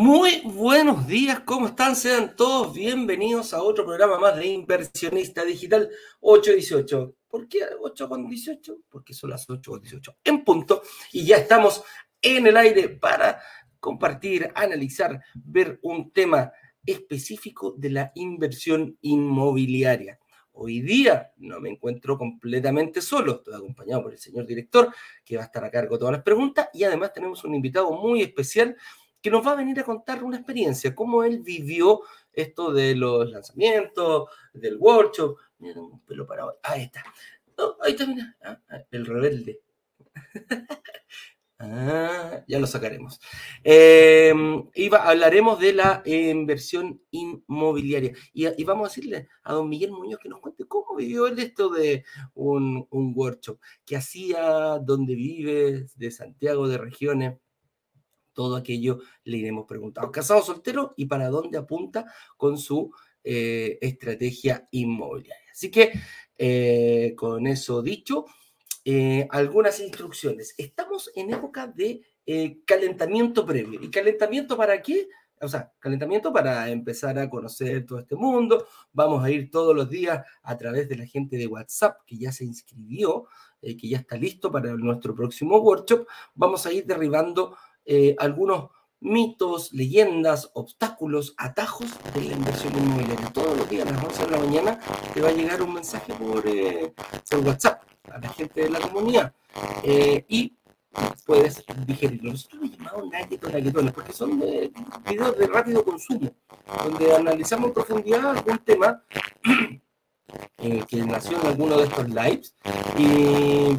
Muy buenos días, ¿cómo están? Sean todos bienvenidos a otro programa más de Inversionista Digital 818. ¿Por qué 8 con 18? Porque son las 8 con 18 en punto y ya estamos en el aire para compartir, analizar, ver un tema específico de la inversión inmobiliaria. Hoy día no me encuentro completamente solo, estoy acompañado por el señor director que va a estar a cargo de todas las preguntas y además tenemos un invitado muy especial que nos va a venir a contar una experiencia, cómo él vivió esto de los lanzamientos, del workshop. Mira, un pelo parado. Ahí está. ahí está. Ah, ah, el rebelde. ah, ya lo sacaremos. Eh, hablaremos de la inversión inmobiliaria. Y, vamos a decirle a don Miguel Muñoz que nos cuente cómo vivió él esto de un, un workshop, qué hacía, dónde vive, de Santiago, de regiones todo aquello le iremos preguntando. Casado soltero y para dónde apunta con su eh, estrategia inmobiliaria. Así que eh, con eso dicho, eh, algunas instrucciones. Estamos en época de calentamiento previo. ¿Y calentamiento para qué? O sea, calentamiento para empezar a conocer todo este mundo. Vamos a ir todos los días a través de la gente de WhatsApp que ya se inscribió, que ya está listo para nuestro próximo workshop. Vamos a ir derribando eh, algunos mitos, leyendas, obstáculos, atajos de la inversión inmobiliaria. Todos los días a las 11 de la mañana te va a llegar un mensaje por, eh, WhatsApp a la gente de la comunidad eh, y puedes digerirlo. Nosotros lo llamamos naguetones porque son videos de rápido consumo, donde analizamos en profundidad algún tema eh, que nació en alguno de estos lives y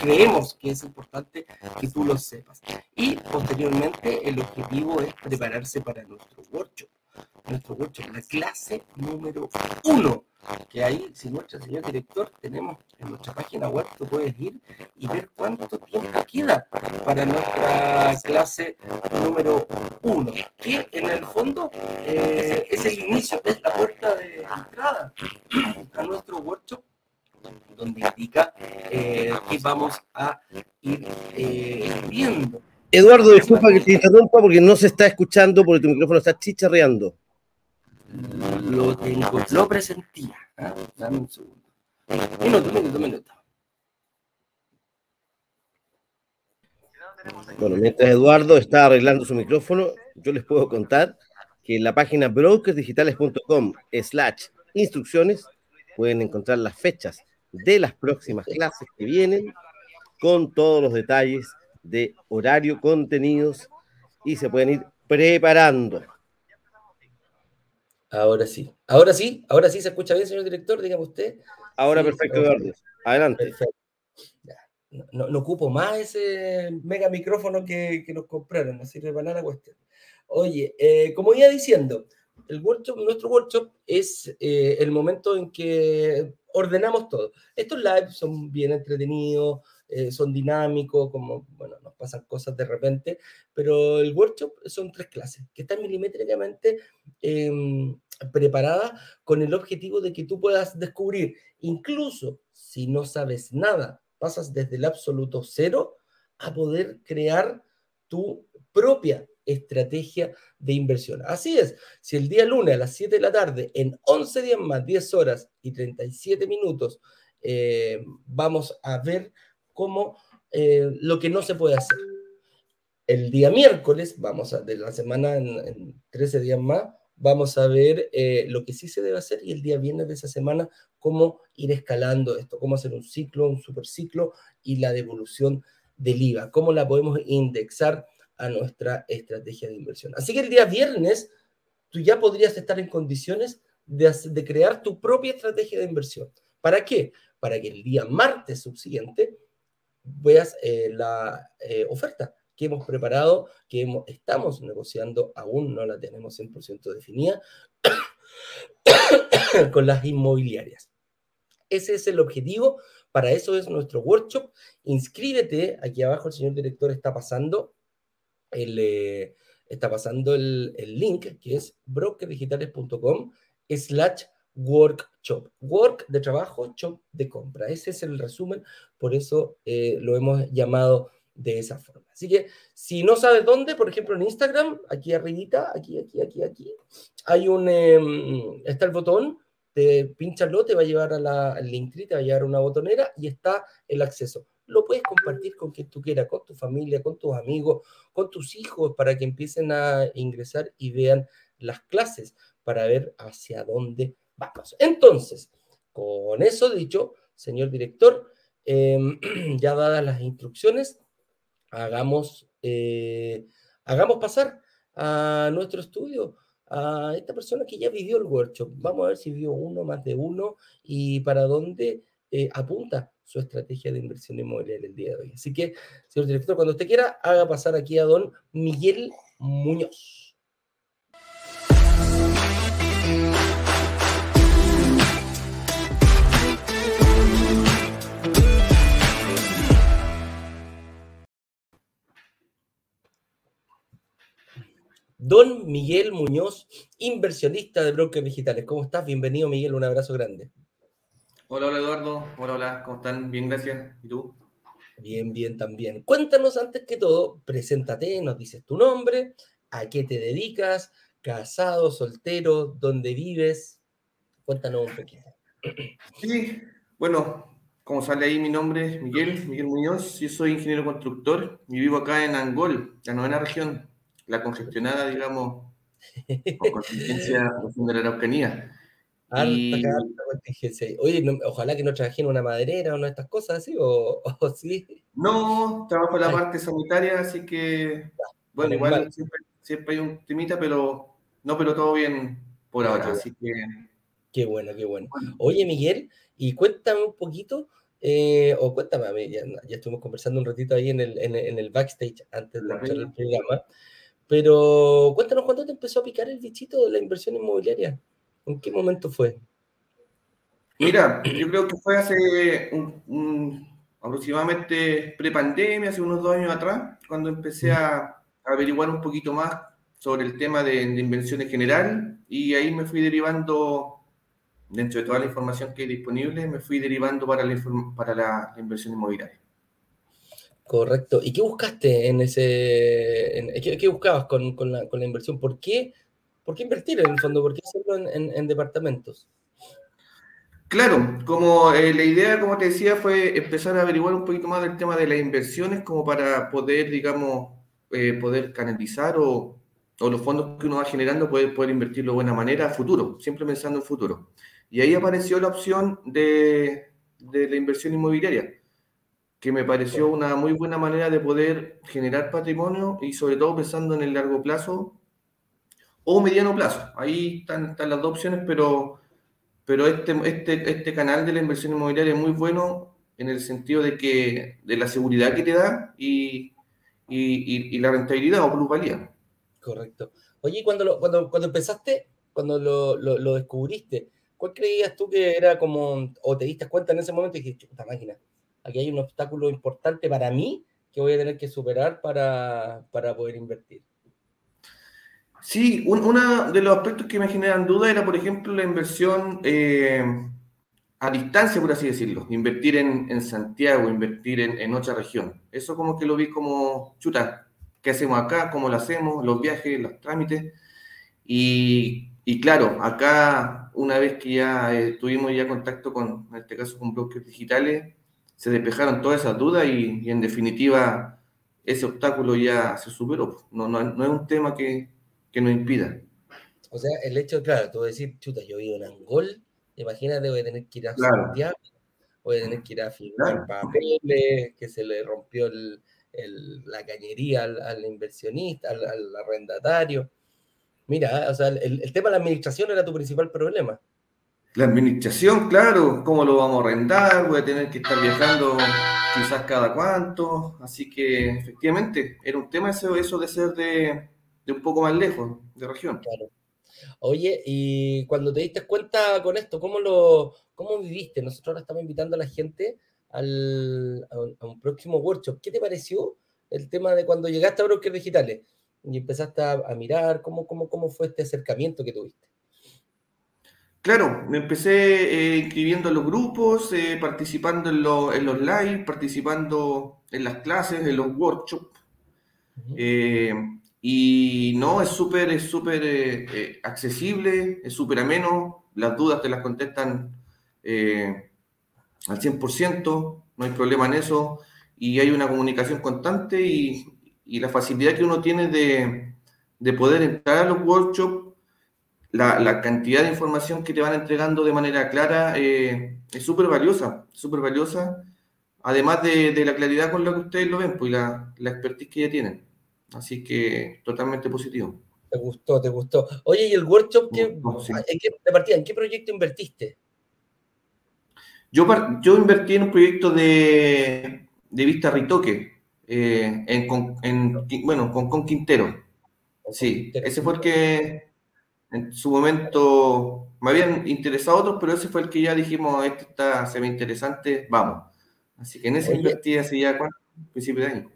creemos que es importante que tú lo sepas. Y posteriormente el objetivo es prepararse para nuestro workshop. Nuestro workshop, la clase número uno que ahí, si nuestro señor director, tenemos en nuestra página web, tú puedes ir y ver cuánto tiempo queda para nuestra clase número uno, que en el fondo eh, es el inicio, es la puerta de entrada a nuestro workshop, donde indica eh, que vamos a ir eh, viendo. Eduardo, disculpa que te interrumpa porque no se está escuchando porque tu micrófono está chicharreando. Lo tengo, lo presentía. ¿ah? Dame un segundo. Minuto, minuto, minuto. Bueno, mientras Eduardo está arreglando su micrófono, yo les puedo contar que en la página brokersdigitales.com slash instrucciones pueden encontrar las fechas de las próximas clases que vienen con todos los detalles de horario, contenidos y se pueden ir preparando. Ahora sí. Ahora sí, ahora sí se escucha bien, señor director, dígame usted. Ahora perfecto, Eduardo. Adelante. No, ocupo más ese mega micrófono que, nos compraron, no sirve para nada cuestión. Oye, eh, como iba diciendo, el workshop, nuestro workshop es eh, el momento en que ordenamos todo. Estos lives son bien entretenidos, eh, son dinámicos, como, bueno, nos pasan cosas de repente, pero el workshop son tres clases que están milimétricamente em, preparadas con el objetivo de que tú puedas descubrir, incluso si no sabes nada, pasas desde el absoluto cero a poder crear tu propia estrategia de inversión. Así es, si el día lunes a las 7 de la tarde, en 11 días más, 10 horas y 37 minutos, eh, vamos a ver como eh, lo que no se puede hacer. El día miércoles, vamos a, de la semana en, 13 días más, vamos a ver eh, lo que sí se debe hacer y el día viernes de esa semana cómo ir escalando esto, cómo hacer un ciclo, un superciclo y la devolución del IVA, cómo la podemos indexar a nuestra estrategia de inversión. Así que el día viernes tú ya podrías estar en condiciones de, de crear tu propia estrategia de inversión. ¿Para qué? Para que el día martes subsiguiente veas eh, la eh, oferta que hemos preparado, que estamos negociando, aún no la tenemos 100% definida, con las inmobiliarias. Ese es el objetivo, para eso es nuestro workshop. Inscríbete, aquí abajo el señor director está pasando el, eh, está pasando el, el, link, que es brokerdigitales.com slash workshop. Work de trabajo, shop de compra. Ese es el resumen, por eso eh, lo hemos llamado de esa forma. Así que si no sabes dónde, por ejemplo en Instagram, aquí arribita, aquí, aquí, aquí, aquí, hay un, em, está el botón, te pinchalo, te va a llevar a la, al link, te va a llevar a una botonera y está el acceso. Lo puedes compartir con quien tú quieras, con tu familia, con tus amigos, con tus hijos, para que empiecen a ingresar y vean las clases, para ver hacia dónde vamos. Entonces, con eso dicho, señor director, em, ya dadas las instrucciones, hagamos, eh, hagamos pasar a nuestro estudio a esta persona que ya vivió el workshop. Vamos a ver si vio uno, más de uno y para dónde eh, apunta su estrategia de inversión inmobiliaria el día de hoy. Así que, señor director, cuando usted quiera, haga pasar aquí a don Miguel Muñoz. Don Miguel Muñoz, inversionista de brokers digitales. ¿Cómo estás? Bienvenido, Miguel. Un abrazo grande. Hola, hola, Eduardo. Hola, hola. ¿Cómo están? Bien, gracias. ¿Y tú? Bien, bien, también. Cuéntanos antes que todo, preséntate, nos dices tu nombre, a qué te dedicas, casado, soltero, dónde vives. Cuéntanos un poquito. Sí, bueno, como sale ahí mi nombre, es Miguel, Miguel Muñoz. Yo soy ingeniero constructor y vivo acá en Angol, la novena región la congestionada, digamos, con contingencia de la Araucanía. y... contingencia. Oye, ojalá que no trabajen una maderera o no estas cosas así, o, sí. No, trabajo en la parte sanitaria, así que, bueno, igual siempre, hay un timita, pero no, pero todo bien por ahora, así que... Qué bueno, qué bueno. Oye, Miguel, y cuéntame un poquito, eh, o cuéntame, ya, ya estuvimos conversando un ratito ahí en el, en el, backstage antes de empezar el programa. Pero cuéntanos cuándo te empezó a picar el bichito de la inversión inmobiliaria. ¿En qué momento fue? Mira, yo creo que fue hace un, aproximadamente prepandemia, hace unos dos años atrás, cuando empecé a, averiguar un poquito más sobre el tema de, inversión en general y ahí me fui derivando, dentro de toda la información que hay disponible, me fui derivando para la, para la inversión inmobiliaria. Correcto. ¿Y qué buscaste en ese, qué, buscabas con, la, inversión? ¿Por qué, ¿Por qué invertir en el fondo? ¿Por qué hacerlo en, departamentos? Claro, como eh, la idea, como te decía, fue empezar a averiguar un poquito más del tema de las inversiones como para poder, digamos, eh, poder canalizar o, los fondos que uno va generando, poder, poder invertirlo de buena manera a futuro, siempre pensando en futuro. Y ahí apareció la opción de, de la inversión inmobiliaria que me pareció una muy buena manera de poder generar patrimonio y sobre todo pensando en el largo plazo o mediano plazo. Ahí están, las dos opciones, pero, pero este, este, este canal de la inversión inmobiliaria es muy bueno en el sentido de que de la seguridad que te da y, y, la rentabilidad o plusvalía. Correcto. Oye, cuando, cuando, cuando empezaste, cuando lo, lo, descubriste, ¿cuál creías tú que era como, o te diste cuenta en ese momento y dijiste, esta máquina, aquí hay un obstáculo importante para mí que voy a tener que superar para, poder invertir. Sí, uno de los aspectos que me generan duda era, por ejemplo, la inversión eh, a distancia, por así decirlo. Invertir en, Santiago, invertir en, otra región. Eso como que lo vi como, chuta, ¿qué hacemos acá? ¿Cómo lo hacemos? Los viajes, los trámites. Y, y claro, acá, una vez que ya eh, tuvimos ya contacto con, en este caso, con brokers digitales, se despejaron todas esas dudas y, en definitiva ese obstáculo ya se superó. No, no, no es un tema que, que, nos impida. O sea, el hecho, claro, tú decir, chuta, yo vivo en Angol, imagínate, voy a tener que ir a Santiago, voy a tener que ir a firmar papeles, que se le rompió el, el, la cañería al, inversionista, al, al, arrendatario. Mira, o sea, el, el tema de la administración era tu principal problema. La administración, claro, cómo lo vamos a arrendar, voy a tener que estar viajando quizás cada cuánto, así que efectivamente era un tema eso, de ser de, un poco más lejos, de región. Claro. Oye, y cuando te diste cuenta con esto, ¿cómo lo cómo viviste? Nosotros ahora estamos invitando a la gente al, a, un, próximo workshop. ¿Qué te pareció el tema de cuando llegaste a Brokers Digitales y empezaste a, mirar cómo, cómo, cómo fue este acercamiento que tuviste? Claro, me empecé eh, inscribiendo en los grupos, eh, participando en, en, los live, participando en las clases, en los workshops. Eh, y no, es súper es súper accesible, es súper ameno, las dudas te las contestan al 100%, no hay problema en eso, y hay una comunicación constante y, y la facilidad que uno tiene de, de poder entrar a los workshops la, cantidad de información que te van entregando de manera clara eh, es súper valiosa, súper valiosa, además de, la claridad con la que ustedes lo ven, pues la, la expertise que ya tienen. Así que totalmente positivo. Te gustó, te gustó. Oye, ¿y el workshop que, ¿en qué, de partida, en qué proyecto invertiste? Yo, yo invertí en un proyecto de, de Vista Ritoque, eh, en, en, bueno, con, con Quintero. Sí, ese fue el que, en su momento me habían interesado otros, pero ese fue el que ya dijimos, este está, se ve interesante, vamos. Así que en ese invertí hace ya, ¿cuánto? Principio de año.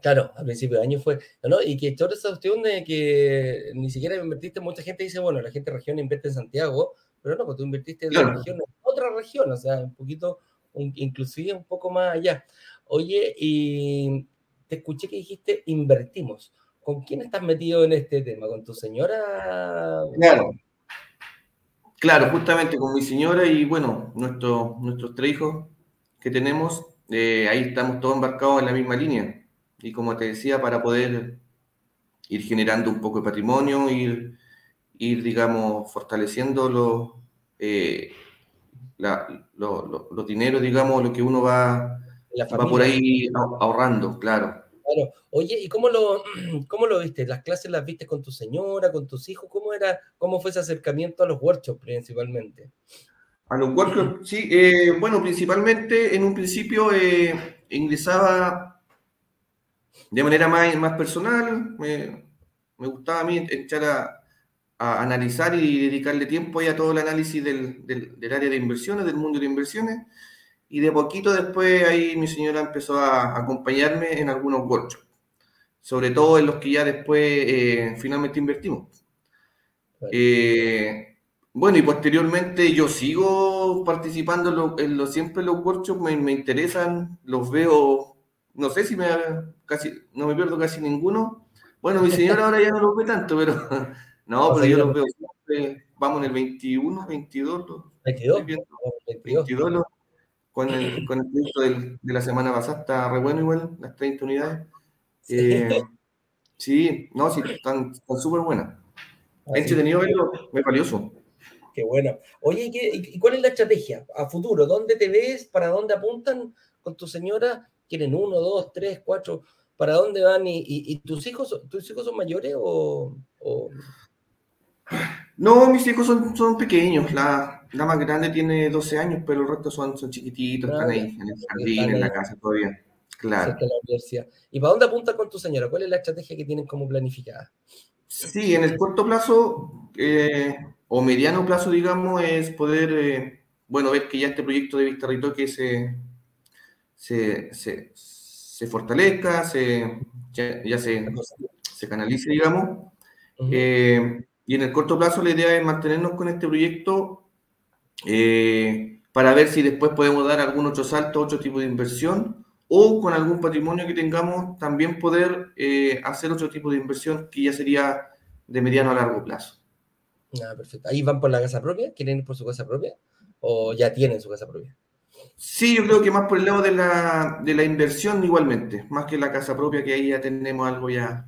Claro, a principio de año fue, ¿no? Y que toda esa cuestión de que ni siquiera invertiste, mucha gente dice, bueno, la gente de región invierte en Santiago, pero no, pues tú invertiste en la región, en otra región, o sea, un poquito, inclusive un poco más allá. Oye, y te escuché que dijiste invertimos. ¿Con quién estás metido en este tema? ¿Con tu señora? Claro. Claro, justamente con mi señora y bueno, nuestro, nuestros tres hijos que tenemos, eh, ahí estamos todos embarcados en la misma línea. Y como te decía, para poder ir generando un poco de patrimonio, ir, ir digamos, fortaleciendo los, eh, los dineros, digamos, lo que uno va, va por ahí ahorrando, claro. Claro. Oye, ¿y cómo lo, cómo lo viste? ¿Las clases las viste con tu señora, con tus hijos? ¿Cómo era, cómo fue ese acercamiento a los workshops principalmente? A los workshops, sí. Eh, bueno, principalmente en un principio eh, ingresaba de manera más, más personal. Me, gustaba a mí echar a, analizar y dedicarle tiempo a todo el análisis del, del, del área de inversiones, del mundo de inversiones y de poquito después ahí mi señora empezó a acompañarme en algunos workshops, sobre todo en los que ya después eh, finalmente invertimos. Eh, bueno, y posteriormente yo sigo participando en, lo, siempre en los workshops, me, me, interesan, los veo, no sé si me casi, no me pierdo casi ninguno. Bueno, mi señora ahora ya no lo ve tanto, pero no, pero yo los veo siempre, vamos en el 21, 22. 22, 22 con el, con el proyecto de la semana pasada, está re bueno igual, las 30 unidades. Eh, sí, no, sí, están súper buenas. Entretenido verlo, muy valioso. Qué bueno. Oye, ¿y, cuál es la estrategia a futuro? ¿Dónde te ves? ¿Para dónde apuntan con tu señora? ¿Quieren uno, dos, tres, cuatro? ¿Para dónde van? ¿Y, tus hijos tus hijos son mayores o, No, mis hijos son, son pequeños. La, la más grande tiene 12 años, pero el resto son, son chiquititos, están ahí en el jardín, en la casa todavía. Claro. ¿Y para dónde apunta con tu señora? ¿Cuál es la estrategia que tienen como planificada? Sí, en el corto plazo eh, o mediano plazo, digamos, es poder, eh, bueno, ver que ya este proyecto de Vista que se, se, se, se fortalezca, se, ya, se, se canalice, digamos. Eh, y en el corto plazo la idea es mantenernos con este proyecto eh, para ver si después podemos dar algún otro salto, otro tipo de inversión, o con algún patrimonio que tengamos también poder eh, hacer otro tipo de inversión que ya sería de mediano a largo plazo. Ah, perfecto. ¿Ahí van por la casa propia? ¿Quieren ir por su casa propia? ¿O ya tienen su casa propia? Sí, yo creo que más por el lado de la, de la inversión igualmente, más que la casa propia, que ahí ya tenemos algo ya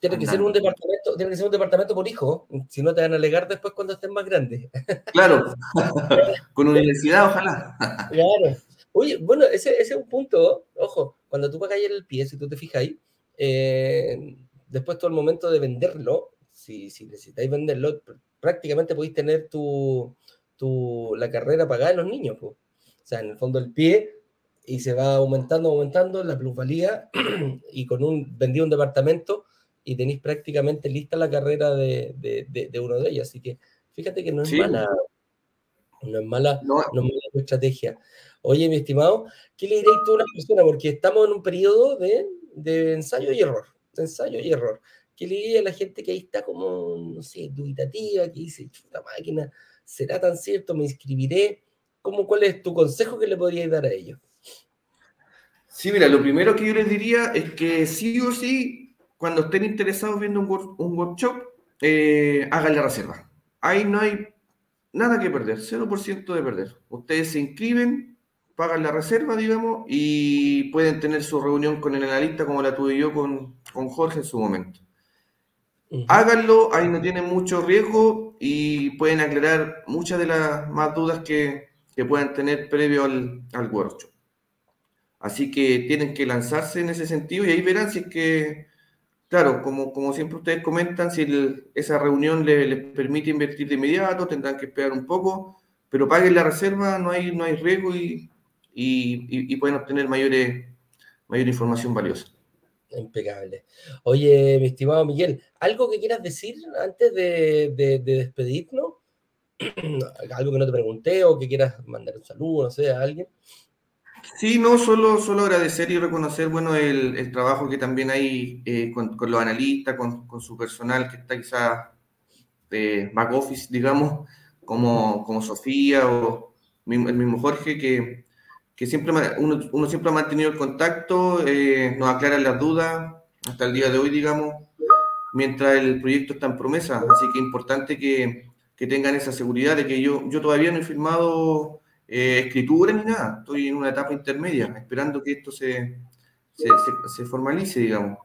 tiene que ser un departamento, tiene que ser un departamento por hijo, si no te van a alegar después cuando estén más grandes. Claro, con universidad, ojalá. Claro. Oye, bueno, ese, ese, es un punto, ojo, cuando tú pagas el pie, si tú te fijas ahí, eh, después todo el momento de venderlo, si, si necesitáis venderlo, prácticamente podéis tener tu, tu, la carrera pagada de los niños. O sea, en el fondo el pie y se va aumentando, aumentando la plusvalía y con un vendido un departamento y tenéis prácticamente lista la carrera de, de, uno de ellos. Así que fíjate que no es mala, no es mala, no. es mala estrategia. Oye, mi estimado, ¿qué le diréis tú a una persona? Porque estamos en un periodo de, ensayo y error, de ensayo y error. que le diría a la gente que ahí está como, no sé, dubitativa, que dice, la máquina, ¿será tan cierto? ¿Me inscribiré? ¿Cómo, ¿Cuál es tu consejo que le podrías dar a ellos? Sí, mira, lo primero que yo les diría es que sí o sí, cuando estén interesados viendo un, workshop, eh, hagan la reserva. Ahí no hay nada que perder, 0% de perder. Ustedes se inscriben, pagan la reserva, digamos, y pueden tener su reunión con el analista como la tuve yo con, con Jorge en su momento. Háganlo, ahí no tienen mucho riesgo y pueden aclarar muchas de las más dudas que, que puedan tener previo al, al, workshop. Así que tienen que lanzarse en ese sentido y ahí verán si es que, claro, como, como siempre ustedes comentan, si esa reunión les, permite invertir de inmediato, tendrán que esperar un poco, pero paguen la reserva, no hay, no hay riesgo y, y, pueden obtener mayores, mayor información valiosa. Impecable. Oye, mi estimado Miguel, ¿algo que quieras decir antes de, despedirnos? ¿Algo que no te pregunté o que quieras mandar un saludo, no sé, a alguien? Sí, no, solo, solo agradecer y reconocer, bueno, el, trabajo que también hay eh, con, los analistas, con, su personal que está quizás de back office, digamos, como, como Sofía o el mismo Jorge, que, que siempre uno, uno, siempre ha mantenido el contacto, eh, nos aclaran las dudas hasta el día de hoy, digamos, mientras el proyecto está en promesa. Así que es importante que, que tengan esa seguridad de que yo, yo todavía no he firmado eh, escritura ni nada, estoy en una etapa intermedia, esperando que esto se, se, se, formalice, digamos,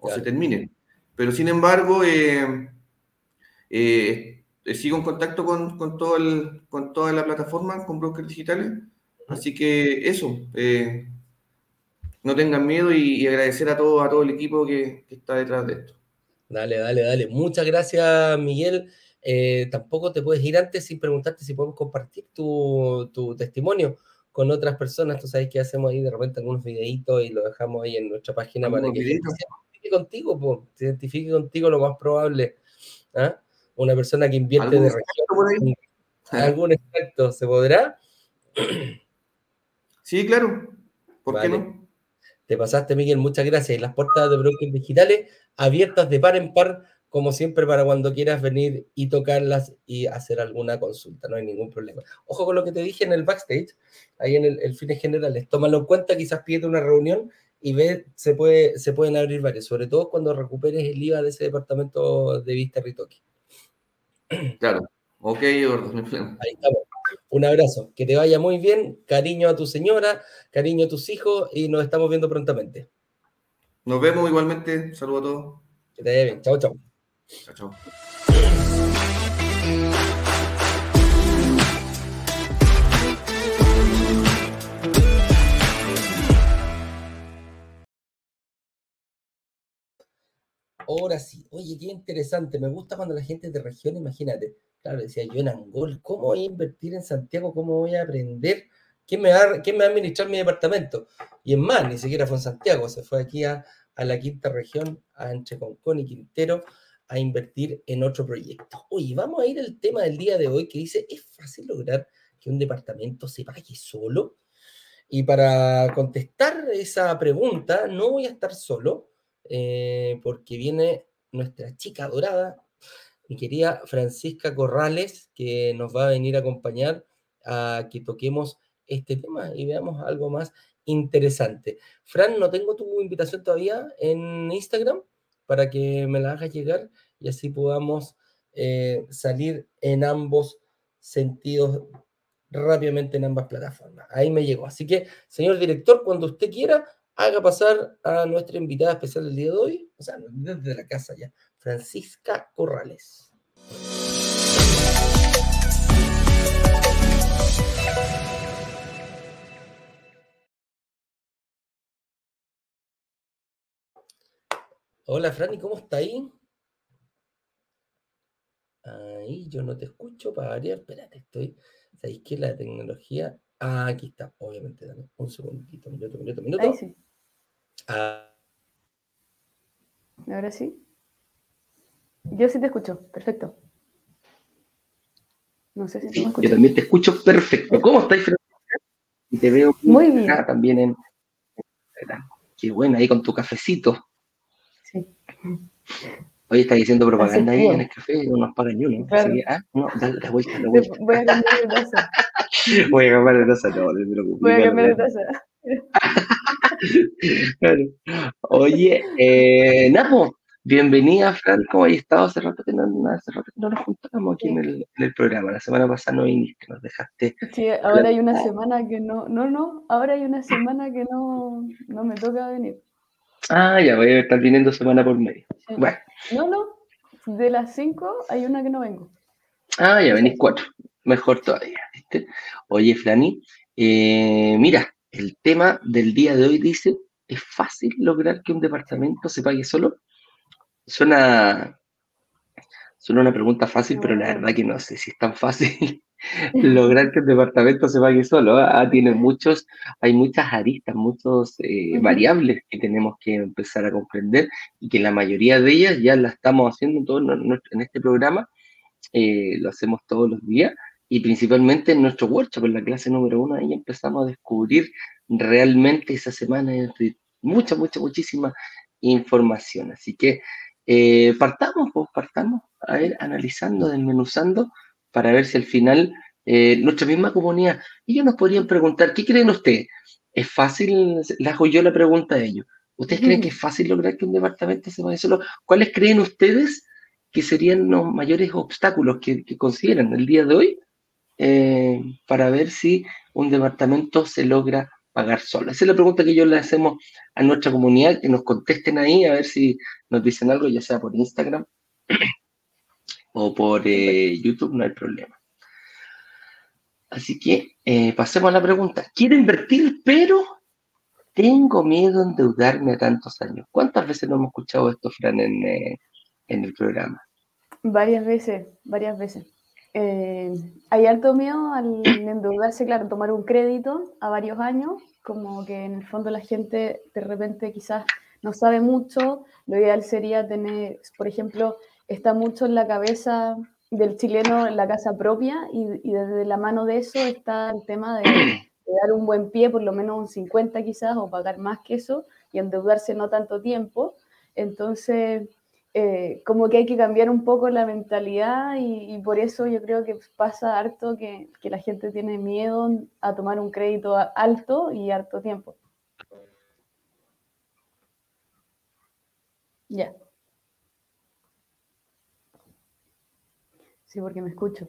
o se termine. Pero sin embargo, eh, sigo en contacto con, con, todo el, con toda la plataforma, con brokers digitales Así que eso, eh, no tengan miedo y, agradecer a todo, a todo el equipo que, está detrás de esto. Dale, dale, dale. Muchas gracias, Miguel. Eh, tampoco te puedes ir antes sin preguntarte si podemos compartir tu, testimonio con otras personas. Tú sabes que hacemos ahí de repente algunos videitos y lo dejamos ahí en nuestra página para que se identifique contigo, se identifique contigo lo más probable. ¿ah? Una persona que invierte de región. ¿Algún extracto se podrá? Sí, claro. ¿Por qué no? Te pasaste, Miguel, muchas gracias. Y las puertas de brokers digitales abiertas de par en par, como siempre, para cuando quieras venir y tocarlas y hacer alguna consulta. No hay ningún problema. Ojo con lo que te dije en el backstage, ahí en el, el fines generales. Tómalo en cuenta, quizás pídete una reunión y ve, se, puede, se pueden abrir varios, sobre todo cuando recuperes el IVA de ese departamento de Vista Ritoque. Claro. Ok, Ahí estamos. Un abrazo, que te vaya muy bien, cariño a tu señora, cariño a tus hijos y nos estamos viendo prontamente. Nos vemos igualmente, saludos a todos. Que te vaya bien, chao, chao. Chao, chao. Ahora sí, oye, qué interesante. Me gusta cuando la gente de región, imagínate, claro, decía yo en Angol, ¿cómo voy a invertir en Santiago? ¿Cómo voy a aprender? ¿Quién me, va, quién me va a administrar mi departamento? Y en más, ni siquiera fue en Santiago, se fue aquí a, la quinta región, a entre Concón y Quintero, a invertir en otro proyecto. Oye, vamos a ir al tema del día de hoy que dice, ¿es fácil lograr que un departamento se pague solo? Y para contestar esa pregunta, no voy a estar solo, eh, porque viene nuestra chica dorada, mi querida Francisca Corrales, que nos va a venir a acompañar a que toquemos este tema y veamos algo más interesante. Fran, no tengo tu invitación todavía en Instagram para que me la hagas llegar y así podamos eh, salir en ambos sentidos rápidamente en ambas plataformas. Ahí me llegó. Así que, señor director, cuando usted quiera, haga pasar a nuestra invitada especial del día de hoy, o sea, desde la casa ya, Francisca Corrales. Hola, Franny, ¿cómo está ahí? Ahí yo no te escucho para variar. Espérate, estoy. ¿Sabéis que la tecnología Ah, aquí está, obviamente. Dame un segundito, minuto, minuto, minuto. Ahí sí. Ah. Ahora sí. Yo sí te escucho, perfecto. No sé si sí, me Yo también te escucho perfecto. ¿Cómo estáis, Francisca? Y te veo muy bien. Acá también en. Qué buena, ahí con tu cafecito. Hoy está diciendo propaganda ahí en el café y no nos pagan ni uno. Claro. Así que, ah, no, dale la vuelta, la vuelta. Voy a cambiar de taza. Voy a cambiar de taza, no, no te preocupes. Voy a cambiar de taza. claro. Oye, eh, Napo, bienvenida, Fran. ¿Cómo has estado? Hace rato que no, hace rato que no nos juntamos aquí en el, en el programa. La semana pasada no viniste, nos dejaste. Sí, ahora hay una semana que no, no, no, ahora hay una semana que no, no me toca venir. Ah, ya voy a estar viniendo semana por medio. Sí. Bueno, No, no, de las cinco hay una que no vengo. ah, ya venís cuatro. Mejor todavía, ¿viste? Oye, Flani, eh, mira, el tema del día de hoy dice, ¿es fácil lograr que un departamento se pague solo? Suena, suena una pregunta fácil, pero la verdad que no sé si es tan fácil lograr que un departamento se pague solo. Ah, tiene muchos, hay muchas aristas, muchos eh, variables que tenemos que empezar a comprender y que la mayoría de ellas ya la estamos haciendo en, todo en este programa, eh, lo hacemos todos los días y principalmente en nuestro workshop, en la clase número uno, ahí empezamos a descubrir realmente esa semana de mucha, mucha, muchísima información. Así que eh, partamos, pues partamos a ver, analizando, desmenuzando, para ver si al final eh, nuestra misma comunidad, ellos nos podrían preguntar, ¿qué creen ustedes? ¿Es fácil? Les hago yo la pregunta a ellos. ¿Ustedes creen que es fácil lograr que un departamento se pague solo? ¿Cuáles creen ustedes que serían los mayores obstáculos que, que consideran el día de hoy eh, para ver si un departamento se logra pagar solo? Esa es la pregunta que yo le hacemos a nuestra comunidad, que nos contesten ahí, a ver si nos dicen algo, ya sea por Instagram o por eh, YouTube, no hay problema. Así que eh, pasemos a la pregunta. Quiero invertir, pero tengo miedo a endeudarme a tantos años. ¿Cuántas veces no hemos escuchado esto, Fran, en, eh, en el programa? Varias veces, varias veces. Eh, hay alto miedo al endeudarse, claro, tomar un crédito a varios años, como que en el fondo la gente de repente quizás no sabe mucho. Lo ideal sería tener, por ejemplo, está mucho en la cabeza del chileno en la casa propia y, y desde la mano de eso está el tema de, de dar un buen pie, por lo menos un 50 quizás, o pagar más que eso y endeudarse no tanto tiempo. Entonces, eh, como que hay que cambiar un poco la mentalidad y, y por eso yo creo que pasa harto que, que la gente tiene miedo a tomar un crédito alto y harto tiempo. Ya. Sí, porque me escucho.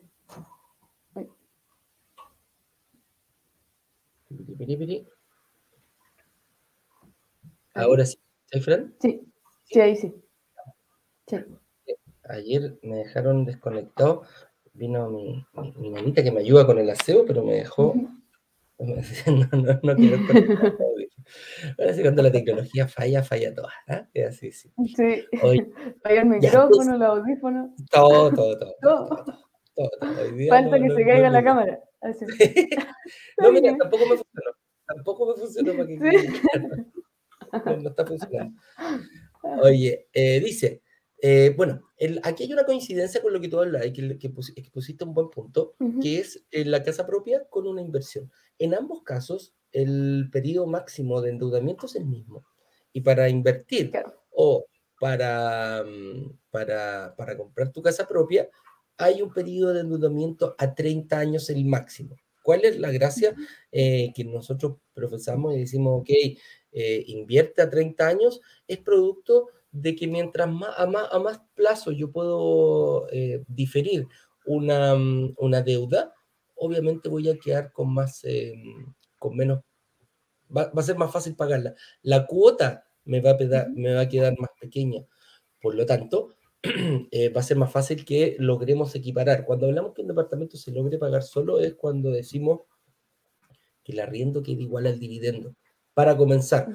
Ahora sí, ¿sí, Fran? Sí, sí, ahí sí. Sí. Ayer me dejaron desconectado. Vino mi, mi, mi nanita que me ayuda con el aseo, pero me dejó. No, no, no quiero conectar. Ahora sí, cuando la tecnología falla, falla toda. ¿ah? Es así, sí. Sí. Oye, Falla el micrófono, los audífonos. todo, todo, todo. Todo. todo, todo, todo. Hoy día Falta no- que no- se caiga la cámara. Así. No, mira, tampoco me funcionó. Tampoco me funcionó para que no está funcionando. Oye, eh, dice, eh, bueno, el- aquí hay una coincidencia con lo que tú hablas y que, que, pusi- que pusiste un buen punto, que es eh, la casa propia con una inversión. En ambos casos, el periodo máximo de endeudamiento es el mismo. Y para invertir Claro. o para, mm, para, para comprar tu casa propia, hay un periodo de endeudamiento a 30 años el máximo. ¿Cuál es la gracia eh, que nosotros profesamos y decimos, ok, invierte a 30 años? Es producto de que mientras más a más, a más plazo yo puedo eh, diferir una, mm, una deuda, obviamente voy a quedar con más, eh, con menos, va, va a ser más fácil pagarla. La cuota me va a, peda- me va a quedar más pequeña. Por lo tanto, eh, va a ser más fácil que logremos equiparar. Cuando hablamos que un departamento se logre pagar solo es cuando decimos que el arriendo quede igual al dividendo. Para comenzar,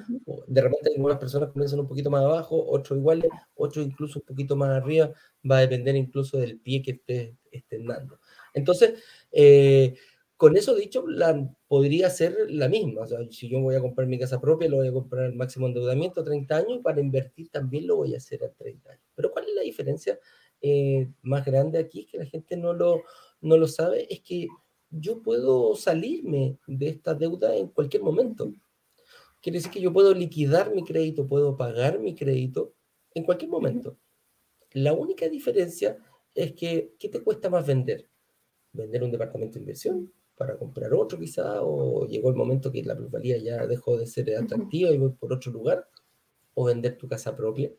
de repente algunas personas comienzan un poquito más abajo, otros iguales, otros incluso un poquito más arriba, va a depender incluso del pie que estés estén dando. Entonces, eh, con eso dicho, la, podría ser la misma. O sea, si yo voy a comprar mi casa propia, lo voy a comprar al máximo endeudamiento, 30 años, para invertir también lo voy a hacer a 30 años. Pero ¿cuál es la diferencia eh, más grande aquí? Que la gente no lo, no lo sabe, es que yo puedo salirme de esta deuda en cualquier momento. Quiere decir que yo puedo liquidar mi crédito, puedo pagar mi crédito en cualquier momento. La única diferencia es que, ¿qué te cuesta más vender? ¿Vender un departamento de inversión para comprar otro quizá? ¿O llegó el momento que la plusvalía ya dejó de ser atractiva y voy por otro lugar? ¿O vender tu casa propia?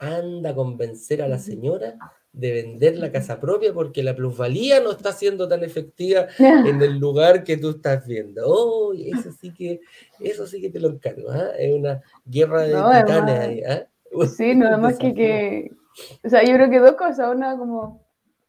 Anda a convencer a la señora de vender la casa propia porque la plusvalía no está siendo tan efectiva en el lugar que tú estás viendo. Oh, eso sí que, eso sí que te lo encargo. ¿ah? Es una guerra de titanes ahí. ¿ah? Sí, nada más que, que, o sea, yo creo que dos cosas. Una como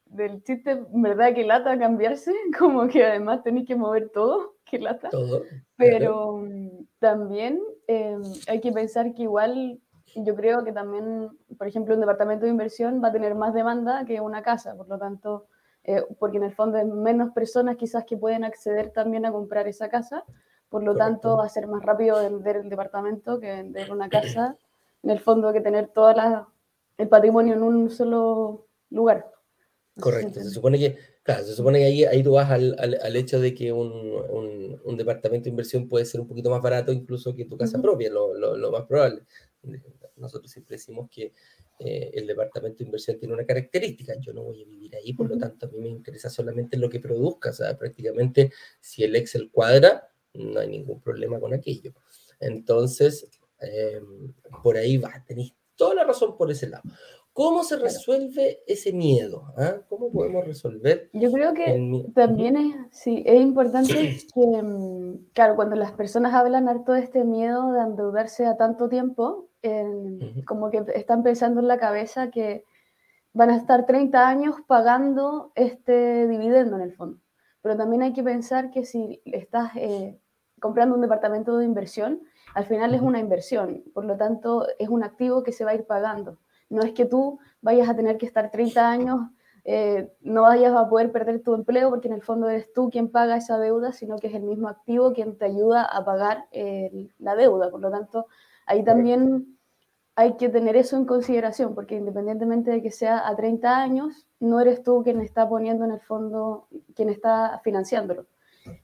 del chiste, ¿verdad? Que lata cambiarse, como que además tenéis que mover todo, que lata. Todo. Pero mm, también em, hay que pensar que igual yo creo que también, por ejemplo, un departamento de inversión va a tener más demanda que una casa, por lo tanto, eh, porque en el fondo hay menos personas quizás que pueden acceder también a comprar esa casa, por lo tanto va a ser más rápido vender el departamento que vender una casa, en el fondo que tener todo el patrimonio en un solo lugar. Correcto, se supone que, claro, se supone que ahí, ahí tú vas al, al, hecho de que un, un, un, departamento de inversión puede ser un poquito más barato incluso que tu casa propia, lo, lo, lo más probable nosotros siempre decimos que eh, el departamento de inversión tiene una característica, yo no voy a vivir ahí, por lo tanto a mí me interesa solamente lo que produzca, o sea, prácticamente si el Excel cuadra, no hay ningún problema con aquello. Entonces, em, por ahí va, tenéis toda la razón por ese lado. ¿Cómo se resuelve ese miedo? ¿Ah? ¿Cómo podemos resolver? Yo creo que también es, sí, es importante que, mm, claro, cuando las personas hablan harto de este miedo de endeudarse a tanto tiempo, como que están pensando en la cabeza que van a estar 30 años pagando este dividendo en el fondo. Pero también hay que pensar que si estás eh, comprando un departamento de inversión, al final es una inversión, por lo tanto es un activo que se va a ir pagando. No es que tú vayas a tener que estar 30 años, eh, no vayas a poder perder tu empleo porque en el fondo eres tú quien paga esa deuda, sino que es el mismo activo quien te ayuda a pagar eh, la deuda. Por lo tanto, Ahí también hay que tener eso en consideración, porque independientemente de que sea a 30 años, no eres tú quien está poniendo en el fondo, quien está financiándolo.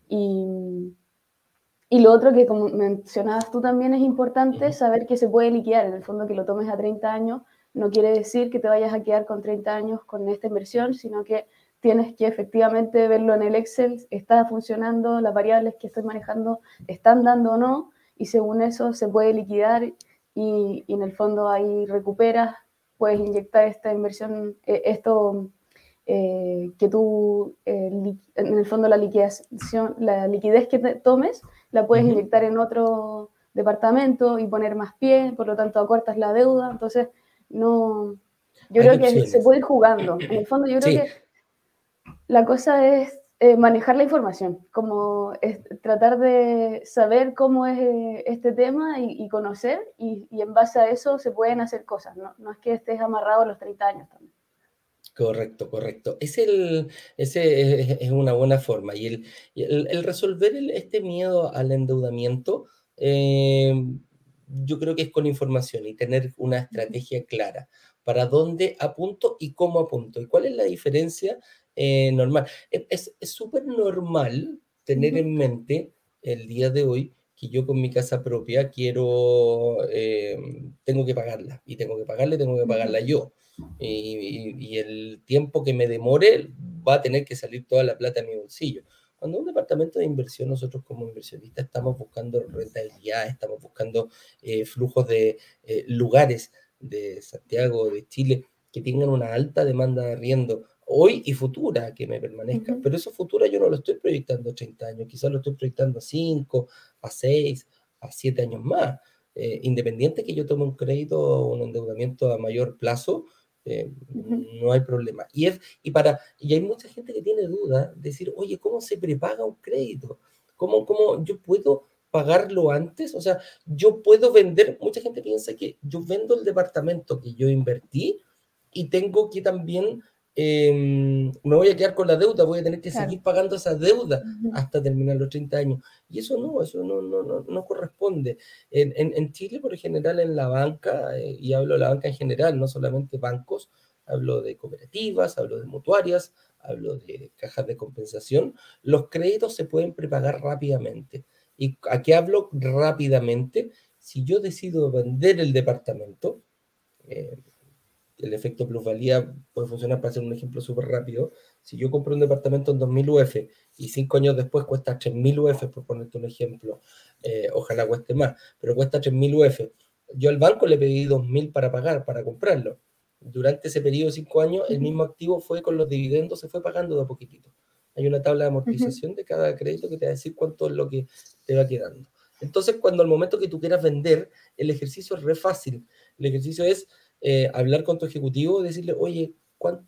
Y, y lo otro que, como mencionabas tú también, es importante saber que se puede liquidar. En el fondo, que lo tomes a 30 años no quiere decir que te vayas a quedar con 30 años con esta inversión, sino que tienes que efectivamente verlo en el Excel, está funcionando, las variables que estoy manejando están dando o no, y según eso se puede liquidar y, y en el fondo ahí recuperas, puedes inyectar esta inversión, eh, esto eh, que tú, eh, en el fondo la liquidación, la liquidez que tomes, la puedes inyectar en otro departamento y poner más pie, por lo tanto acortas la deuda, entonces no, yo creo que se puede ir jugando, en el fondo yo creo que la cosa es eh, manejar la información, como tratar de saber cómo es eh, este tema y, conocer, y, en base a eso se pueden hacer cosas, no, no es que estés amarrado a los 30 años también. Correcto, correcto. Es el, ese es, una buena forma. Y el, el, resolver este miedo al endeudamiento, eh, yo creo que es con información y tener una estrategia clara para dónde apunto y cómo apunto. ¿Y cuál es la diferencia eh, normal. E, es súper normal tener en mente el día de hoy que yo con mi casa propia quiero, eh, tengo que pagarla y tengo que pagarla tengo que pagarla yo. Y, el tiempo que me demore va a tener que salir toda la plata de mi bolsillo. Cuando un departamento de inversión, nosotros como inversionistas estamos buscando rentabilidad, estamos buscando eh, flujos de lugares de Santiago, de Chile, que tengan una alta demanda de arriendo, hoy y futura que me permanezca. Pero eso futura yo no lo estoy proyectando a 30 años, quizás lo estoy proyectando a 5, a 6, a 7 años más. Eh, independiente que yo tome un crédito o un endeudamiento a mayor plazo, eh, no hay problema. Y, es, y, para, y hay mucha gente que tiene duda, decir, oye, ¿cómo se prepaga un crédito? ¿Cómo, ¿Cómo yo puedo pagarlo antes? O sea, yo puedo vender, mucha gente piensa que yo vendo el departamento que yo invertí y tengo que también Em, me voy a quedar con la deuda, voy a tener que seguir pagando esa deuda hasta terminar los 30 años. Y eso no, eso no, no, no, no corresponde. En, en, Chile, por general, en la banca, eh, y hablo de la banca en general, no solamente bancos, hablo de cooperativas, hablo de mutuarias, hablo de cajas de compensación, los créditos se pueden prepagar rápidamente. ¿Y a qué hablo rápidamente? Si yo decido vender el departamento, eh, el efecto plusvalía puede funcionar para hacer un ejemplo súper rápido. Si yo compro un departamento en 2.000 UF y cinco años después cuesta 3.000 UF, por ponerte un ejemplo, eh, ojalá cueste más, pero cuesta 3.000 UF, yo al banco le pedí 2.000 para pagar, para comprarlo. Durante ese periodo de cinco años, el mismo activo fue con los dividendos, se fue pagando de a poquitito. Hay una tabla de amortización de cada crédito que te va a decir cuánto es lo que te va quedando. Entonces, cuando al momento que tú quieras vender, el ejercicio es re fácil. El ejercicio es eh, hablar con tu ejecutivo y decirle, oye,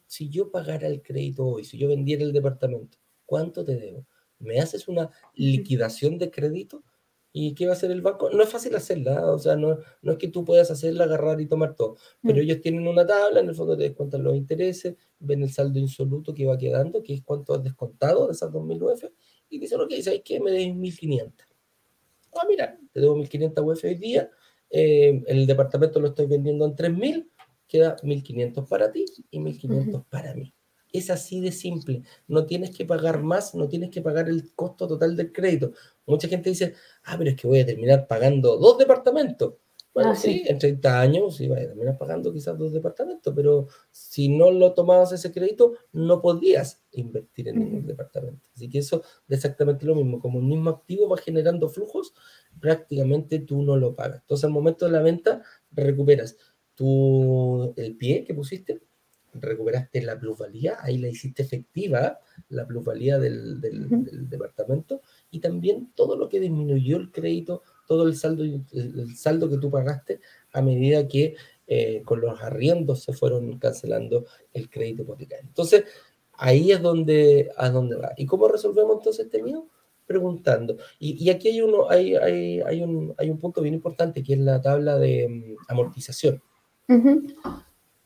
si yo pagara el crédito hoy, si yo vendiera el departamento, ¿cuánto te debo? ¿Me haces una liquidación de crédito? ¿Y qué va a hacer el banco? No es fácil hacerla, o sea, no, no es que tú puedas hacerla, agarrar y tomar todo, pero mm. ellos tienen una tabla, en el fondo te descuentan los intereses, ven el saldo insoluto que va quedando, que es cuánto has descontado de esas 2.000 UF, y dicen, ok, ¿sabes qué? Me debes 1.500. Ah, mira, te debo 1.500 UF hoy día, eh, el departamento lo estoy vendiendo en 3.000, queda 1.500 para ti y 1.500 para mí. Es así de simple. No tienes que pagar más, no tienes que pagar el costo total del crédito. Mucha gente dice, ah, pero es que voy a terminar pagando dos departamentos. Bueno, ah, sí. en 30 años sí, vas a terminar pagando quizás dos departamentos, pero si no lo tomabas ese crédito, no podías invertir en ningún departamento. Así que eso es exactamente lo mismo. Como un mismo activo va generando flujos, prácticamente tú no lo pagas. Entonces, al momento de la venta, recuperas tu, el pie que pusiste, recuperaste la plusvalía, ahí la hiciste efectiva, la plusvalía del, del, departamento, y también todo lo que disminuyó el crédito, todo el saldo, el saldo que tú pagaste a medida que eh, con los arriendos se fueron cancelando el crédito hipotecario. Entonces, ahí es donde, a dónde va. ¿Y cómo resolvemos entonces este miedo? Preguntando. Y, y aquí hay, uno, hay, hay, hay, un, hay un punto bien importante que es la tabla de mm, amortización.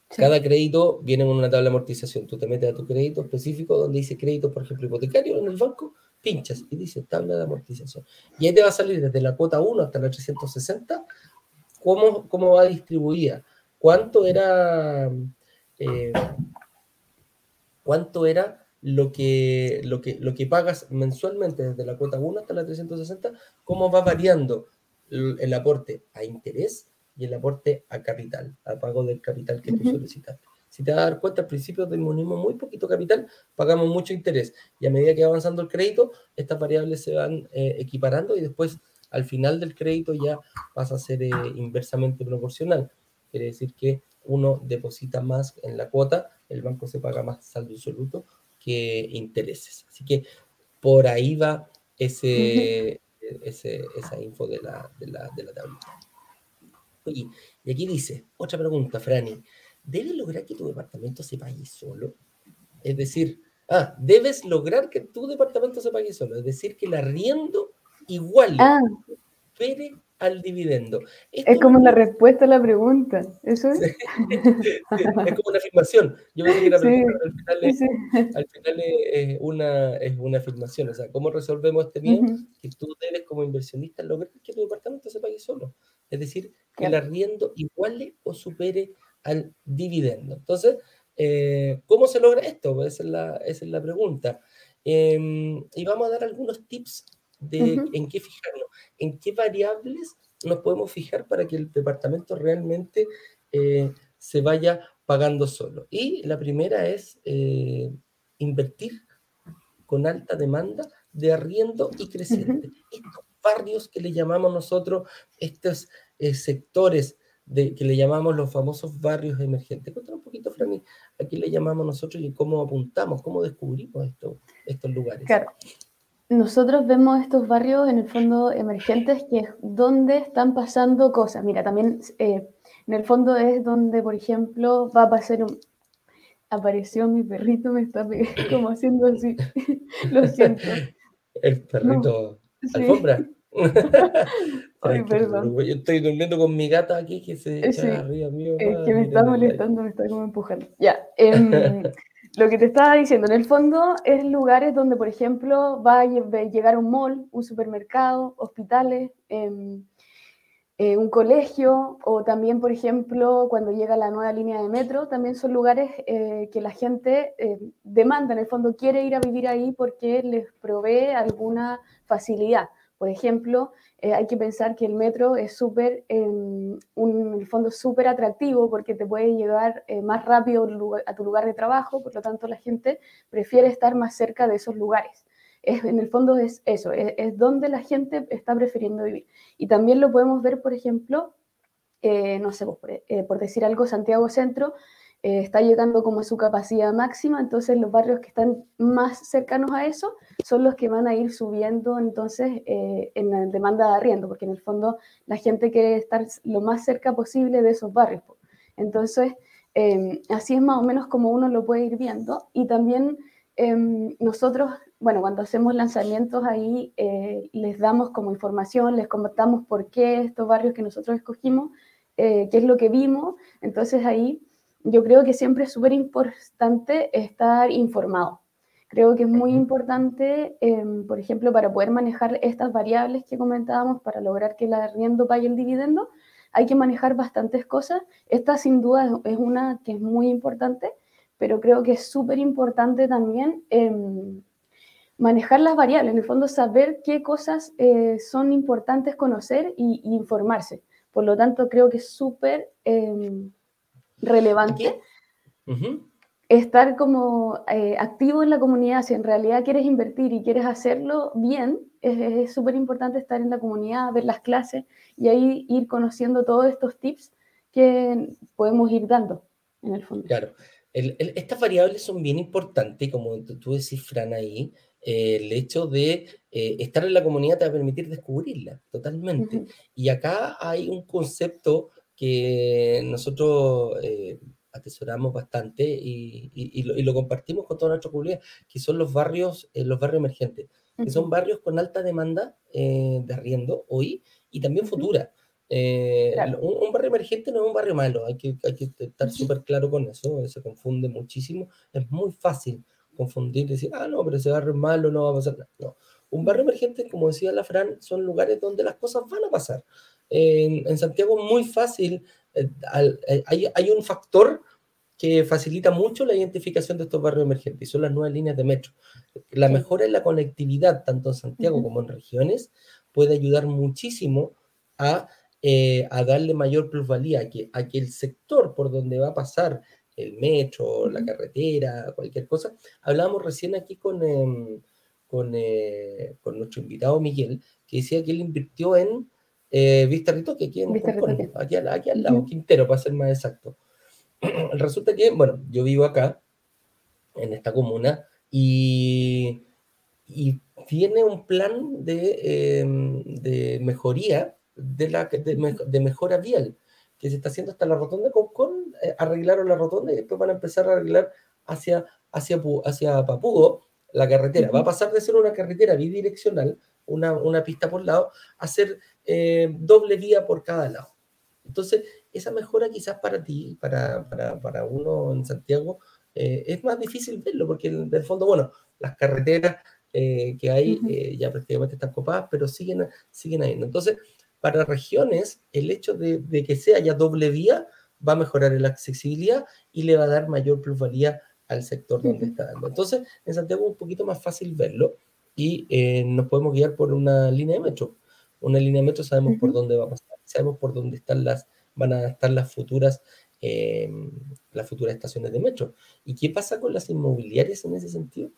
Cada crédito viene con una tabla de amortización. Tú te metes a tu crédito específico donde dice crédito, por ejemplo, hipotecario en el banco, pinchas y dice tabla de amortización. Y ahí te va a salir desde la cuota 1 hasta la 360 cómo, cómo va distribuida. ¿Cuánto era, eh, cuánto era lo que, lo, que, lo que pagas mensualmente desde la cuota 1 hasta la 360? ¿Cómo va variando el aporte a interés? y el aporte a capital, a pago del capital que tú solicitaste. Si te das a dar cuenta, al principio tenemos muy poquito capital, pagamos mucho interés y a medida que va avanzando el crédito, estas variables se van eh, equiparando y después al final del crédito ya pasa a ser eh, inversamente proporcional. Quiere decir que uno deposita más en la cuota, el banco se paga más saldo absoluto que intereses. Así que por ahí va ese, ese esa info de la, de la, de la tablita. Oye, y aquí dice, otra pregunta, Franny, ¿debes lograr que tu departamento se pague solo? Es decir, ah, debes lograr que tu departamento se pague solo, es decir, que el arriendo igual ah. Al dividendo. es como la respuesta a la pregunta, ¿eso es? es como una afirmación. Yo pensé que la pregunta al final, es, una, es una afirmación. O sea, ¿cómo resolvemos este miedo? Que tú debes como inversionista lograr que tu departamento se pague solo. Es decir, que el arriendo iguale o supere al dividendo. Entonces, eh, ¿cómo se logra esto? Pues esa es la, esa es la pregunta. Em, y vamos a dar algunos tips de en qué fijarnos, en qué variables nos podemos fijar para que el departamento realmente eh, se vaya pagando solo. Y la primera es eh, invertir con alta demanda de arriendo y creciente. Estos barrios que le llamamos nosotros, estos eh, sectores de, que le llamamos los famosos barrios emergentes. Cuéntanos un poquito, Franny, a qué le llamamos nosotros y cómo apuntamos, cómo descubrimos estos lugares. Claro. Nosotros vemos estos barrios en el fondo emergentes, que es donde están pasando cosas. Mira, también eh, en el fondo es donde, por ejemplo, va a pasar un... Apareció mi perrito, me está como haciendo así. Lo siento. El perrito alfombra. Ay, perdón. Yo estoy durmiendo con mi gata aquí que se echa arriba mío. Es que me está molestando, me está como empujando. Ya. Em, lo que te estaba diciendo, en el fondo es lugares donde, por ejemplo, va a llegar un mall, un supermercado, hospitales, em, eh, un colegio, o también, por ejemplo, cuando llega la nueva línea de metro, también son lugares eh, que la gente eh, demanda, en el fondo quiere ir a vivir ahí porque les provee alguna facilidad. Por ejemplo, eh, hay que pensar que el metro es súper, en el fondo, súper atractivo porque te puede llevar eh, más rápido a tu lugar de trabajo, por lo tanto la gente prefiere estar más cerca de esos lugares. Es, en el fondo es eso, es, donde la gente está prefiriendo vivir. Y también lo podemos ver, por ejemplo, eh, no sé, por decir algo, Santiago Centro eh, está llegando como a su capacidad máxima, entonces los barrios que están más cercanos a eso son los que van a ir subiendo entonces eh, en la demanda de arriendo, porque en el fondo la gente quiere estar lo más cerca posible de esos barrios. Entonces, em, así es más o menos como uno lo puede ir viendo. Y también em, nosotros, bueno, cuando hacemos lanzamientos ahí, eh, les damos como información, les contamos por qué estos barrios que nosotros escogimos, qué es lo que vimos. Entonces ahí yo creo que siempre es súper importante estar informado. Creo que es muy importante, em, por ejemplo, para poder manejar estas variables que comentábamos, para lograr que el arriendo pague el dividendo, hay que manejar bastantes cosas. Esta sin duda es una que es muy importante, pero creo que es súper importante también em, manejar las variables, en el fondo saber qué cosas eh, son importantes conocer e informarse. Por lo tanto, creo que es súper relevante. Estar como eh, activo en la comunidad, si en realidad quieres invertir y quieres hacerlo bien, es súper importante estar en la comunidad, ver las clases y ahí ir conociendo todos estos tips que podemos ir dando en el fondo. Claro, estas variables son bien importantes, como tú decís, Fran, ahí, eh, el hecho de eh, estar en la comunidad te va a permitir descubrirla totalmente. Y acá hay un concepto que nosotros eh, atesoramos bastante y, lo, compartimos con toda nuestra comunidad, que son los barrios, eh, los barrios emergentes, que son barrios con alta demanda eh, de arriendo hoy y también futura. un, barrio emergente no es un barrio malo, hay que, hay que estar súper claro con eso, se confunde muchísimo, es muy fácil confundir, decir, ah, no, pero ese barrio es malo, no va a pasar nada. No, un barrio emergente, como decía la Fran, son lugares donde las cosas van a pasar en, Santiago muy fácil, eh, eh, hay, un factor que facilita mucho la identificación de estos barrios emergentes y son las nuevas líneas de metro. La mejora en la conectividad, tanto en Santiago como en regiones, puede ayudar muchísimo a, eh, darle mayor plusvalía a que, a que el sector por donde va a pasar el metro, la carretera, cualquier cosa. Hablábamos recién aquí con, em, con, con nuestro invitado Miguel, que decía que él invirtió en eh, Vista Ritoque, aquí, en aquí, aquí, al lado, Quintero, para ser más exacto. Resulta que, bueno, yo vivo acá, en esta comuna, y, y tiene un plan de, em, de mejoría, de, la, de, mejora vial, que se está haciendo hasta la rotonda con, con eh, arreglaron la rotonda y después van a empezar a arreglar hacia, hacia, hacia Papudo la carretera. Va a pasar de ser una carretera bidireccional, una, una pista por lado, a ser eh, doble vía por cada lado. Entonces, esa mejora quizás para ti, para, para, para uno en Santiago, eh, es más difícil verlo, porque en el fondo, bueno, las carreteras eh, que hay ya prácticamente están copadas, pero siguen, siguen ahí. Entonces, para regiones, el hecho de, de, que sea ya doble vía va a mejorar la accesibilidad y le va a dar mayor plusvalía al sector donde está dando. Entonces, en Santiago es un poquito más fácil verlo y nos podemos guiar por una línea de metro una línea de metro, sabemos por dónde va a pasar, sabemos por dónde están las, van a estar las futuras, eh, las futuras estaciones de metro. ¿Y qué pasa con las inmobiliarias en ese sentido?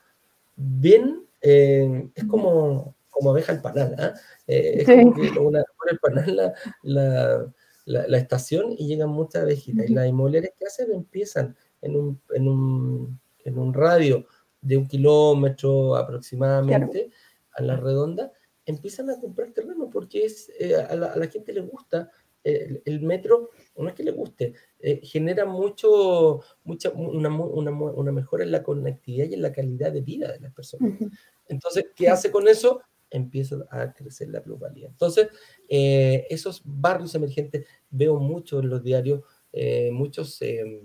Bien, eh, es como, como abeja el panal, ¿ah? eh, es como que una, el panal la, la, estación y llegan muchas abejitas. Y las inmobiliarias que hacen empiezan en un, en un, en un radio de un kilómetro aproximadamente a la redonda empiezan a comprar terreno porque es, eh, a, la, gente le gusta eh, el, metro, no es que le guste, eh, genera mucho, mucha, una, una, una, mejora en la conectividad y en la calidad de vida de las personas. Entonces, ¿qué hace con eso? Empieza a crecer la plusvalía. Entonces, esos barrios emergentes, veo mucho en los diarios, muchos em,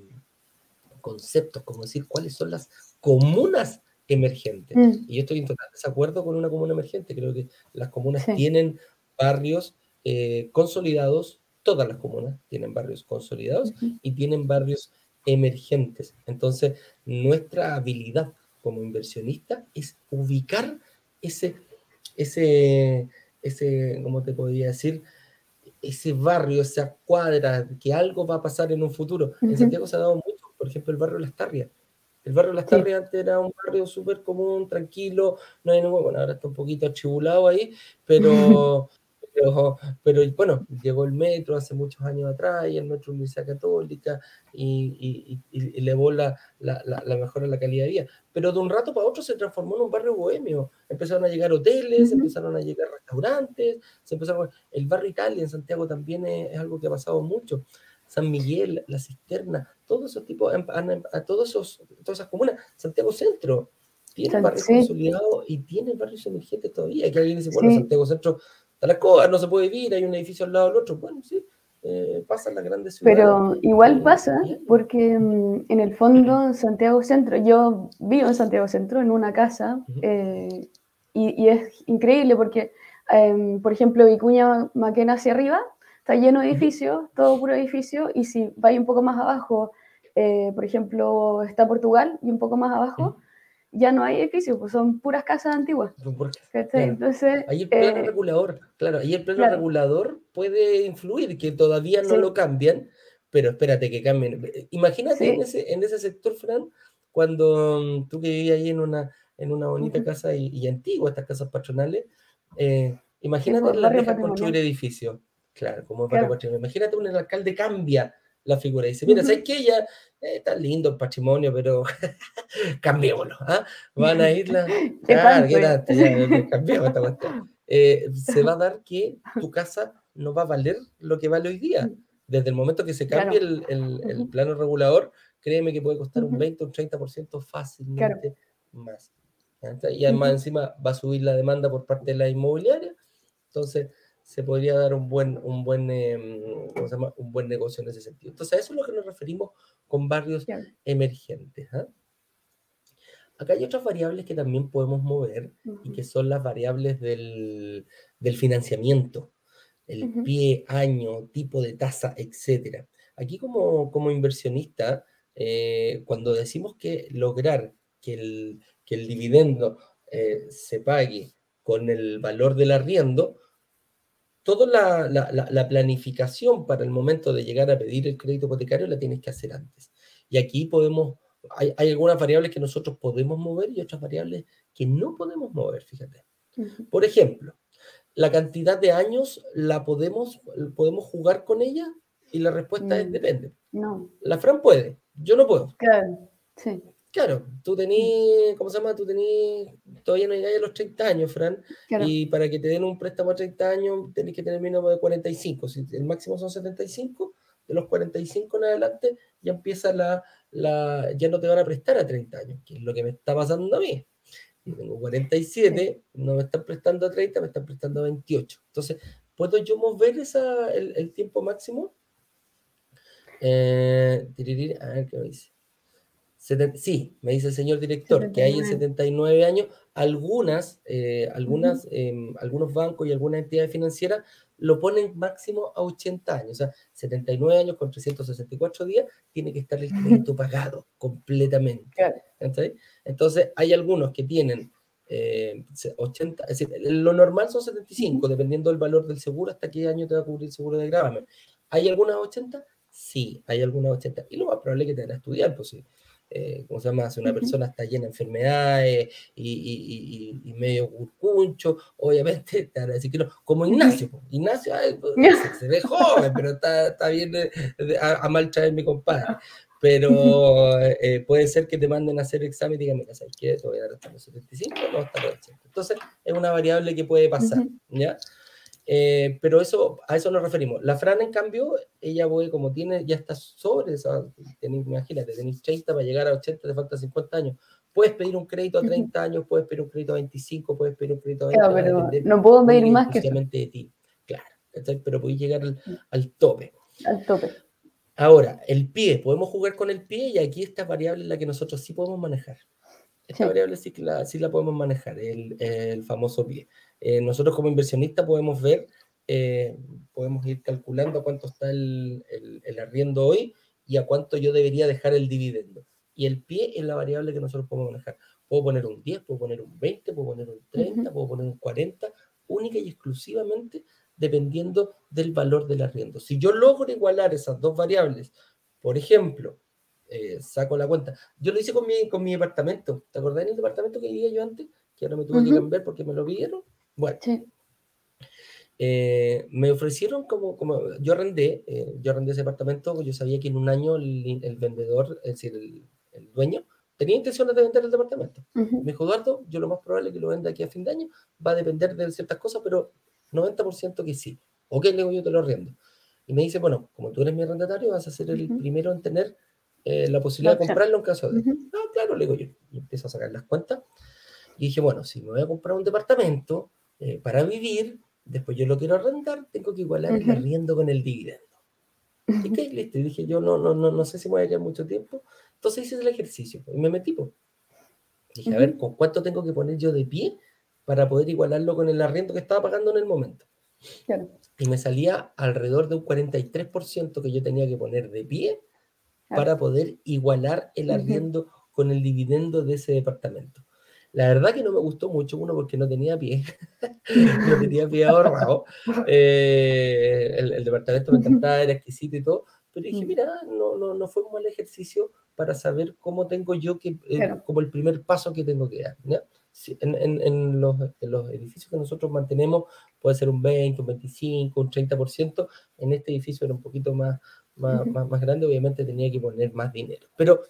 conceptos, como decir, cuáles son las comunas emergente. Mm. Y yo estoy en total desacuerdo con una comuna emergente. Creo que las comunas tienen barrios eh, consolidados, todas las comunas tienen barrios consolidados y tienen barrios emergentes. Entonces, nuestra habilidad como inversionista es ubicar ese, ese, ese, ¿cómo te podría decir? Ese barrio, esa cuadra, que algo va a pasar en un futuro. En Santiago se ha dado mucho, por ejemplo, el barrio Las Tarrias. El barrio Las Tarrias antes era un barrio súper común, tranquilo, no hay ningún, bueno, ahora está un poquito achibulado ahí, pero, pero, bueno, llegó el metro hace muchos años atrás y el metro Universidad Católica y, y, y, elevó la, la, la, mejora en la calidad de vida. Pero de un rato para otro se transformó en un barrio bohemio. Empezaron a llegar hoteles, empezaron a llegar restaurantes, se empezaron el barrio Italia en Santiago también es, algo que ha pasado mucho. San Miguel, La Cisterna, todos esos tipos, a todos esos, todas esas comunas, Santiago Centro, tiene barrios consolidados y tiene barrios emergentes todavía. Que alguien dice, bueno, Santiago Centro la las no se puede vivir, hay un edificio al lado del otro. Bueno, sí, eh, pasa en las grandes ciudades. Pero igual pasa, porque mm, en el fondo Santiago Centro, yo vivo en Santiago Centro, en una casa, eh, y, es increíble porque, em, por ejemplo, Vicuña Maquena hacia arriba, está lleno de edificios, todo puro edificio, y si vais un poco más abajo, eh, por ejemplo, está Portugal, y un poco más abajo, ya no hay edificios, pues son puras casas antiguas. Entonces, ahí el plano eh, regulador, claro, ahí el plano regulador puede influir, que todavía no lo cambian, pero espérate que cambien. Imagínate en, ese, en ese sector, Fran, cuando mm, tú que vivías ahí en una, en una bonita casa y, antigua, estas casas patronales, eh, imagínate pues, la deja construir edificios. Claro, como claro. Imagínate un alcalde cambia la figura. Y dice, mira, ¿sabes qué? Ya eh, está lindo el patrimonio, pero cambiémoslo. ¿ah? Van a ir la... Claro, esta eh, se va a dar que tu casa no va a valer lo que vale hoy día. Desde el momento que se cambie el, el, plano regulador, créeme que puede costar un 20 o un 30% fácilmente más. Y además encima va a subir la demanda por parte de la inmobiliaria. Entonces, se podría dar un buen, un buen, em, un buen negocio en ese sentido. Entonces, a eso es lo que nos referimos con barrios emergentes. ¿ah? Acá hay otras variables que también podemos mover y que son las variables del, del financiamiento, el pie, año, tipo de tasa, etc. Aquí como, como inversionista, eh, cuando decimos que lograr que el, que el dividendo eh, se pague con el valor del arriendo, toda la, planificación para el momento de llegar a pedir el crédito hipotecario la tienes que hacer antes. Y aquí podemos, hay, algunas variables que nosotros podemos mover y otras variables que no podemos mover, fíjate. Por ejemplo, la cantidad de años la podemos, podemos jugar con ella y la respuesta es mm, depende. No. La Fran puede, yo no puedo. Claro, sí. Claro, tú tenés, ¿cómo se llama? Tú tenés, todavía no llegáis a los 30 años, Fran, y para que te den un préstamo a 30 años tenés que tener mínimo de 45, si el máximo son 75, de los 45 en adelante ya empieza la, la, ya no te van a prestar a 30 años, que es lo que me está pasando a mí. Yo tengo 47, no me están prestando a 30, me están prestando a 28. Entonces, ¿puedo yo mover esa, el, el tiempo máximo? Eh, a ver qué me dice sí, me dice el señor director, que hay en 79 años, algunas, eh, algunas em, algunos bancos y algunas entidades financieras lo ponen máximo a 80 años, o sea, 79 años con 364 días, tiene que estar el crédito pagado completamente. Entonces, hay algunos que tienen 80, eh, es decir, lo normal son 75, dependiendo del valor del seguro, hasta qué año te va a cubrir el seguro de gravamen. ¿Hay algunas 80? Sí, hay algunas 80. Y lo más probable es que te van a estudiar, pues sí eh, ¿cómo se llama? Si una persona está llena de enfermedades y, y, medio curcuncho, obviamente te van a decir que no, como Ignacio, Ignacio pues, se, ve joven, pero está, está bien a, mal traer mi compadre. Pero eh, puede ser que te manden a hacer examen y digan, mira, ¿sabes qué? Te voy a dar hasta los 75, no hasta los 80. Entonces, es una variable que puede pasar, ¿ya? Eh, pero eso, a eso nos referimos. La Fran, en cambio, ella como tiene, ya está sobre, esa, imagínate, tenéis 30 para llegar a 80, te faltan 50 años. Puedes pedir un crédito a 30 años, puedes pedir un crédito a 25, puedes pedir un crédito a 20. Claro, pero no puedo pedir más que eso. de ti, claro. Pero puedes llegar al, al, tope. Al tope. Ahora, el pie, podemos jugar con el pie y aquí esta variable es la que nosotros sí podemos manejar. Esta variable sí, que la, sí la podemos manejar, el, el famoso pie. Eh, nosotros como inversionistas podemos ver, eh, podemos ir calculando cuánto está el, el, arriendo hoy y a cuánto yo debería dejar el dividendo. Y el pie es la variable que nosotros podemos manejar. Puedo poner un 10, puedo poner un 20, puedo poner un 30, puedo poner un 40, única y exclusivamente dependiendo del valor del arriendo. Si yo logro igualar esas dos variables, por ejemplo, eh, saco la cuenta. Yo lo hice con mi, con mi departamento. ¿Te acordás del departamento que vivía yo antes? Que ahora me tuve que cambiar porque me lo pidieron. Bueno. Eh, me ofrecieron como, como yo arrendé, eh, yo arrendé ese departamento, yo sabía que en un año el, vendedor, es decir, el, dueño, tenía intenciones de vender el departamento. Me dijo, Eduardo, yo lo más probable es que lo venda aquí a fin de año, va a depender de ciertas cosas, pero 90% que sí. Ok, le digo, yo te lo arriendo. Y me dice, bueno, como tú eres mi arrendatario, vas a ser el primero en tener eh, la posibilidad de comprarlo en caso de... Ah, claro, le digo yo. Y empiezo a sacar las cuentas. Y dije, bueno, si me voy a comprar un departamento para vivir, después yo lo quiero arrendar, tengo que igualar el arriendo con el dividendo. Y que listo, y dije yo no, no, no, no sé si me voy a quedar mucho tiempo. Entonces hice el ejercicio y me metí. Dije, a ver, ¿con cuánto tengo que poner yo de pie para poder igualarlo con el arriendo que estaba pagando en el momento? Y me salía alrededor de un 43% que yo tenía que poner de pie para poder igualar el arriendo con el dividendo de ese departamento. La verdad que no me gustó mucho, uno porque no tenía pie, no tenía pie ahorrado. Eh, el, departamento me encantaba, era exquisito y todo, pero dije, mm. mira, no, no, no fue un mal ejercicio para saber cómo tengo yo que, eh, como el primer paso que tengo que dar. En, en, en, los, en, los, edificios que nosotros mantenemos puede ser un 20, un 25, un 30%. En este edificio era un poquito más, más, más, más grande, obviamente tenía que poner más dinero. Pero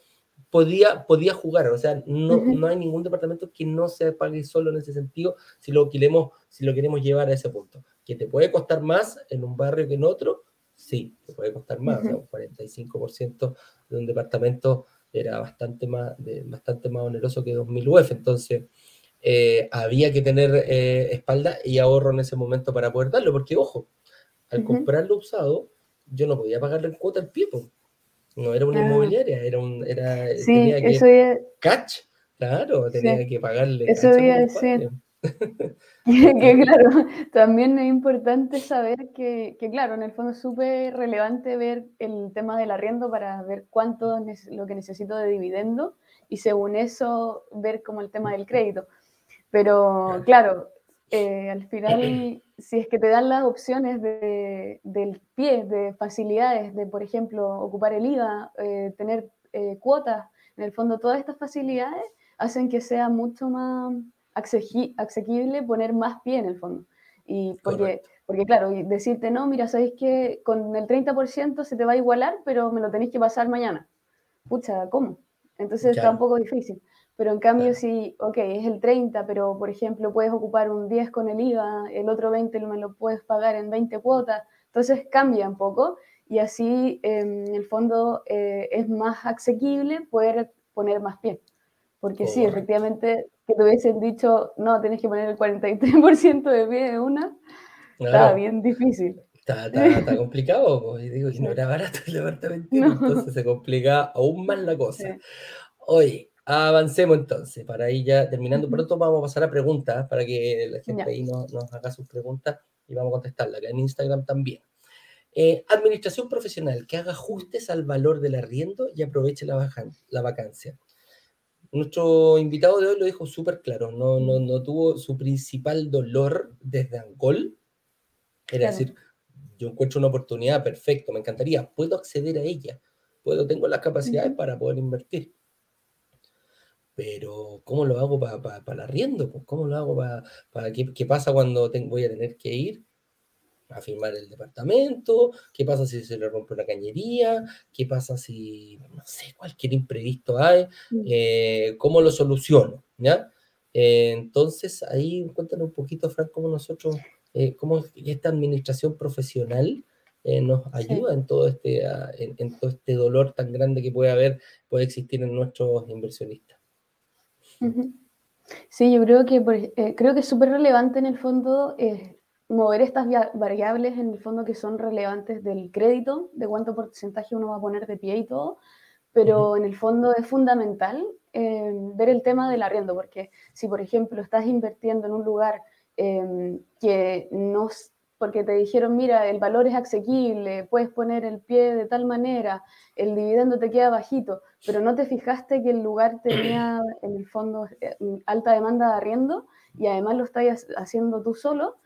podía, podía jugar, o sea, no, no hay ningún departamento que no se pague solo en ese sentido si lo, queremos, si lo queremos llevar a ese punto. ¿Que te puede costar más en un barrio que en otro? Sí, te puede costar más, o sea, un 45% de un departamento era bastante más, de, bastante más oneroso que 2.000 UF, entonces eh, había que tener eh, espalda y ahorro en ese momento para poder darlo, porque ojo, al comprarlo usado, yo no podía pagarle en cuota al pie, no era una inmobiliaria, era un. Era, sí, tenía que, eso ya... Catch, claro, tenía que pagarle. Eso voy a decir. que claro, también es importante saber que, que claro, en el fondo es súper relevante ver el tema del arriendo para ver cuánto es lo que necesito de dividendo y según eso ver como el tema del crédito. Pero claro, eh, al final, si es que te dan las opciones de, del pie, de facilidades, de, por ejemplo, ocupar el IVA, eh, tener eh, cuotas, en el fondo todas estas facilidades hacen que sea mucho más asequible poner más pie en el fondo. Y porque, porque claro, decirte, no, mira, sabéis que con el 30% se te va a igualar, pero me lo tenéis que pasar mañana. Pucha, ¿cómo? Entonces está un poco difícil. Pero en cambio, si, ok, es el 30, pero por ejemplo puedes ocupar un 10 con el IVA, el otro 20 me lo puedes pagar en 20 cuotas, entonces cambia un poco y así em, en el fondo eh, es más asequible poder poner más pie. Porque sí, efectivamente, que te hubiesen dicho, no, tienes que poner el 43% de pie de una, está bien difícil. Está, está, complicado, pues, digo, que no era barato el departamento, entonces se complica aún más la cosa. Oye, Avancemos entonces, para ir ya terminando. Pronto vamos a pasar a preguntas para que la gente ahí nos, haga sus preguntas y vamos a contestarlas, acá en Instagram también. Eh, administración profesional que haga ajustes al valor del arriendo y aproveche la, la vacancia. Nuestro invitado de hoy lo dijo súper claro, no, no, no, tuvo su principal dolor desde Angol. Era decir, yo encuentro una oportunidad, perfecto, me encantaría, puedo acceder a ella, puedo, tengo las capacidades para poder invertir pero ¿cómo lo hago para pa, el arriendo? Pues, ¿Cómo lo hago para, para qué, qué, pasa cuando voy a tener que ir a firmar el departamento? ¿Qué pasa si se le rompe una cañería? ¿Qué pasa si, no sé, cualquier imprevisto hay? Mm. Eh, ¿Cómo lo soluciono? ¿Ya? Eh, entonces, ahí cuéntanos un poquito, Frank, cómo nosotros, eh, cómo esta administración profesional nos ayuda en, todo este, en, en todo este dolor tan grande que puede haber, puede existir en nuestros inversionistas. Sí, yo creo que, eh, creo que es súper relevante en el fondo eh, mover estas variables en el fondo que son relevantes del crédito, de cuánto porcentaje uno va a poner de pie y todo, pero en el fondo es fundamental eh, ver el tema del arriendo, porque si por ejemplo estás invirtiendo en un lugar que no porque te dijeron, mira, el valor es asequible, puedes poner el pie de tal manera, el dividendo te queda bajito, pero no te fijaste que el lugar tenía en el fondo eh, alta demanda de arriendo y además lo estás haciendo tú solo,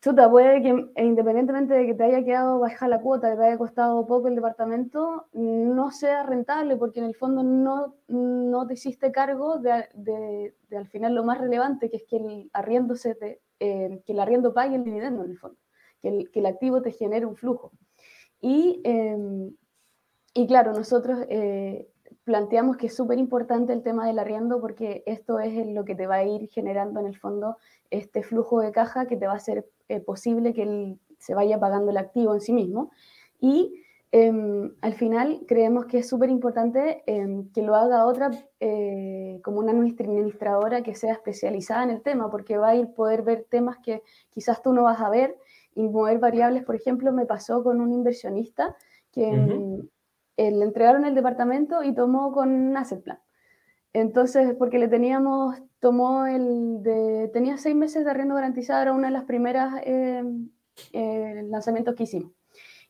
Chuta, puede que e independientemente de que te haya quedado baja la cuota, que te haya costado poco el departamento, no sea rentable porque en el fondo no, no te hiciste cargo de, al final lo más relevante, que es que el arriendo, se te, eh, que el arriendo pague el dividendo en el fondo, que el, que el activo te genere un flujo. Y, em, y claro, nosotros eh, planteamos que es súper importante el tema del arriendo porque esto es lo que te va a ir generando en el fondo este flujo de caja que te va a hacer eh, posible que se vaya pagando el activo en sí mismo. Y em, al final creemos que es súper importante em, que lo haga otra, eh, como una administradora que sea especializada en el tema, porque va a ir poder ver temas que quizás tú no vas a ver y mover variables. Por ejemplo, me pasó con un inversionista que em, le entregaron el departamento y tomó con asset plan. Entonces, porque le teníamos, tomó el de, tenía seis meses de arriendo garantizado, era una de las primeras eh, lanzamientos que hicimos.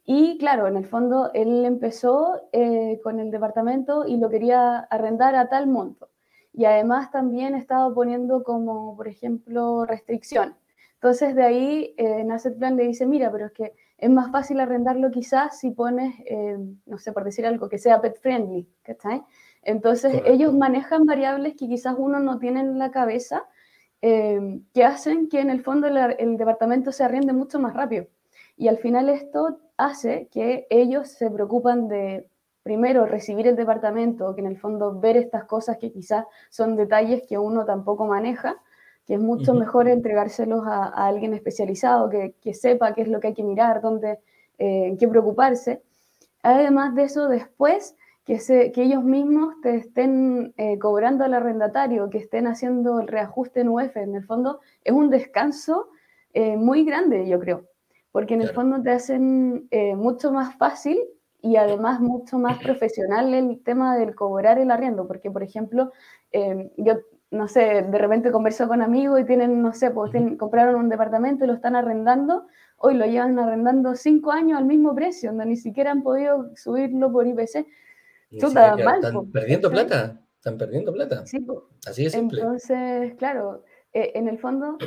Y claro, en el fondo él empezó eh, con el departamento y lo quería arrendar a tal monto. Y además también estaba poniendo como, por ejemplo, restricciones. Entonces de ahí en Asset Plan le dice, mira, pero es que es más fácil arrendarlo quizás si pones, no sé, por decir algo, que sea pet friendly, ¿cachai? Entonces, ellos manejan variables que quizás uno no tiene en la cabeza, eh, que hacen que en el fondo el, departamento se arriende mucho más rápido. Y al final esto hace que ellos se preocupan de, primero, recibir el departamento, que en el fondo ver estas cosas que quizás son detalles que uno tampoco maneja, que es mucho mejor entregárselos a, alguien especializado, que, sepa qué es lo que hay que mirar, dónde, eh, en qué preocuparse. Además de eso, después que, que ellos mismos te estén eh, cobrando al arrendatario, que estén haciendo el reajuste en UF, en el fondo es un descanso eh, muy grande, yo creo, porque en el fondo te hacen eh, mucho más fácil y además mucho más profesional el tema del cobrar el arriendo, porque por ejemplo, yo no sé, de repente converso con amigos y tienen, no sé, pues compraron un departamento y lo están arrendando, hoy lo llevan arrendando cinco años al mismo precio, donde ni siquiera han podido subirlo por IPC están perdiendo plata, están perdiendo plata. Así de simple. Entonces, claro, eh, en el fondo,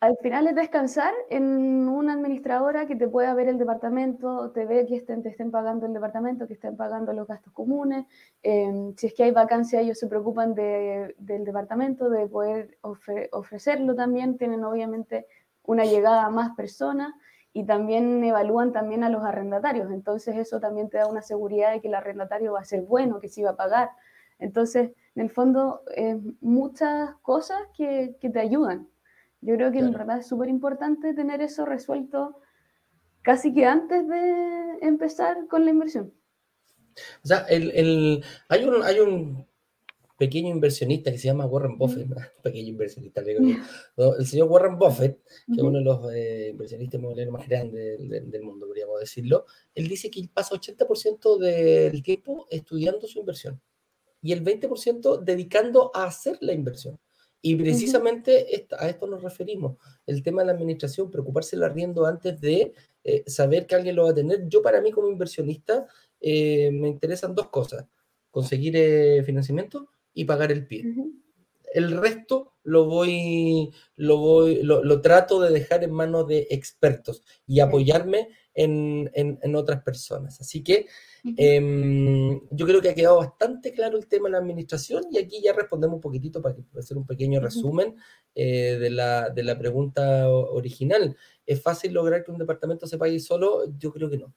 al final es descansar en una administradora que te pueda ver el departamento, te ve que estén, te estén pagando el departamento, que estén pagando los gastos comunes. Em, si es que hay vacancia, ellos se preocupan de, del departamento, de poder ofrecerlo también. Tienen obviamente una llegada a más personas y también evalúan también a los arrendatarios. Entonces eso también te da una seguridad de que el arrendatario va a ser bueno, que sí va a pagar. Entonces, en el fondo, muchas cosas que, que, te ayudan. Yo creo que en verdad es súper importante tener eso resuelto casi que antes de empezar con la inversión. O sea, el, el, hay, un, hay un pequeño inversionista que se llama Warren Buffett, pequeño inversionista, el señor Warren Buffett, que es uno de los eh, inversionistas inmobiliarios más grandes del, mundo, podríamos decirlo, él dice que pasa 80% del tiempo estudiando su inversión y el 20% dedicando a hacer la inversión. Y precisamente a esto nos referimos, el tema de la administración, preocuparse el arriendo antes de eh, saber que alguien lo va a tener. Yo para mí como inversionista eh, me interesan dos cosas, conseguir financiamiento y pagar el pie. El resto lo voy, lo voy, lo, trato de dejar en manos de expertos y apoyarme en, en, otras personas. Así que em, yo creo que ha quedado bastante claro el tema de la administración y aquí ya respondemos un poquitito para, hacer un pequeño resumen eh, de, la, de la pregunta original. ¿Es fácil lograr que un departamento se pague solo? Yo creo que no.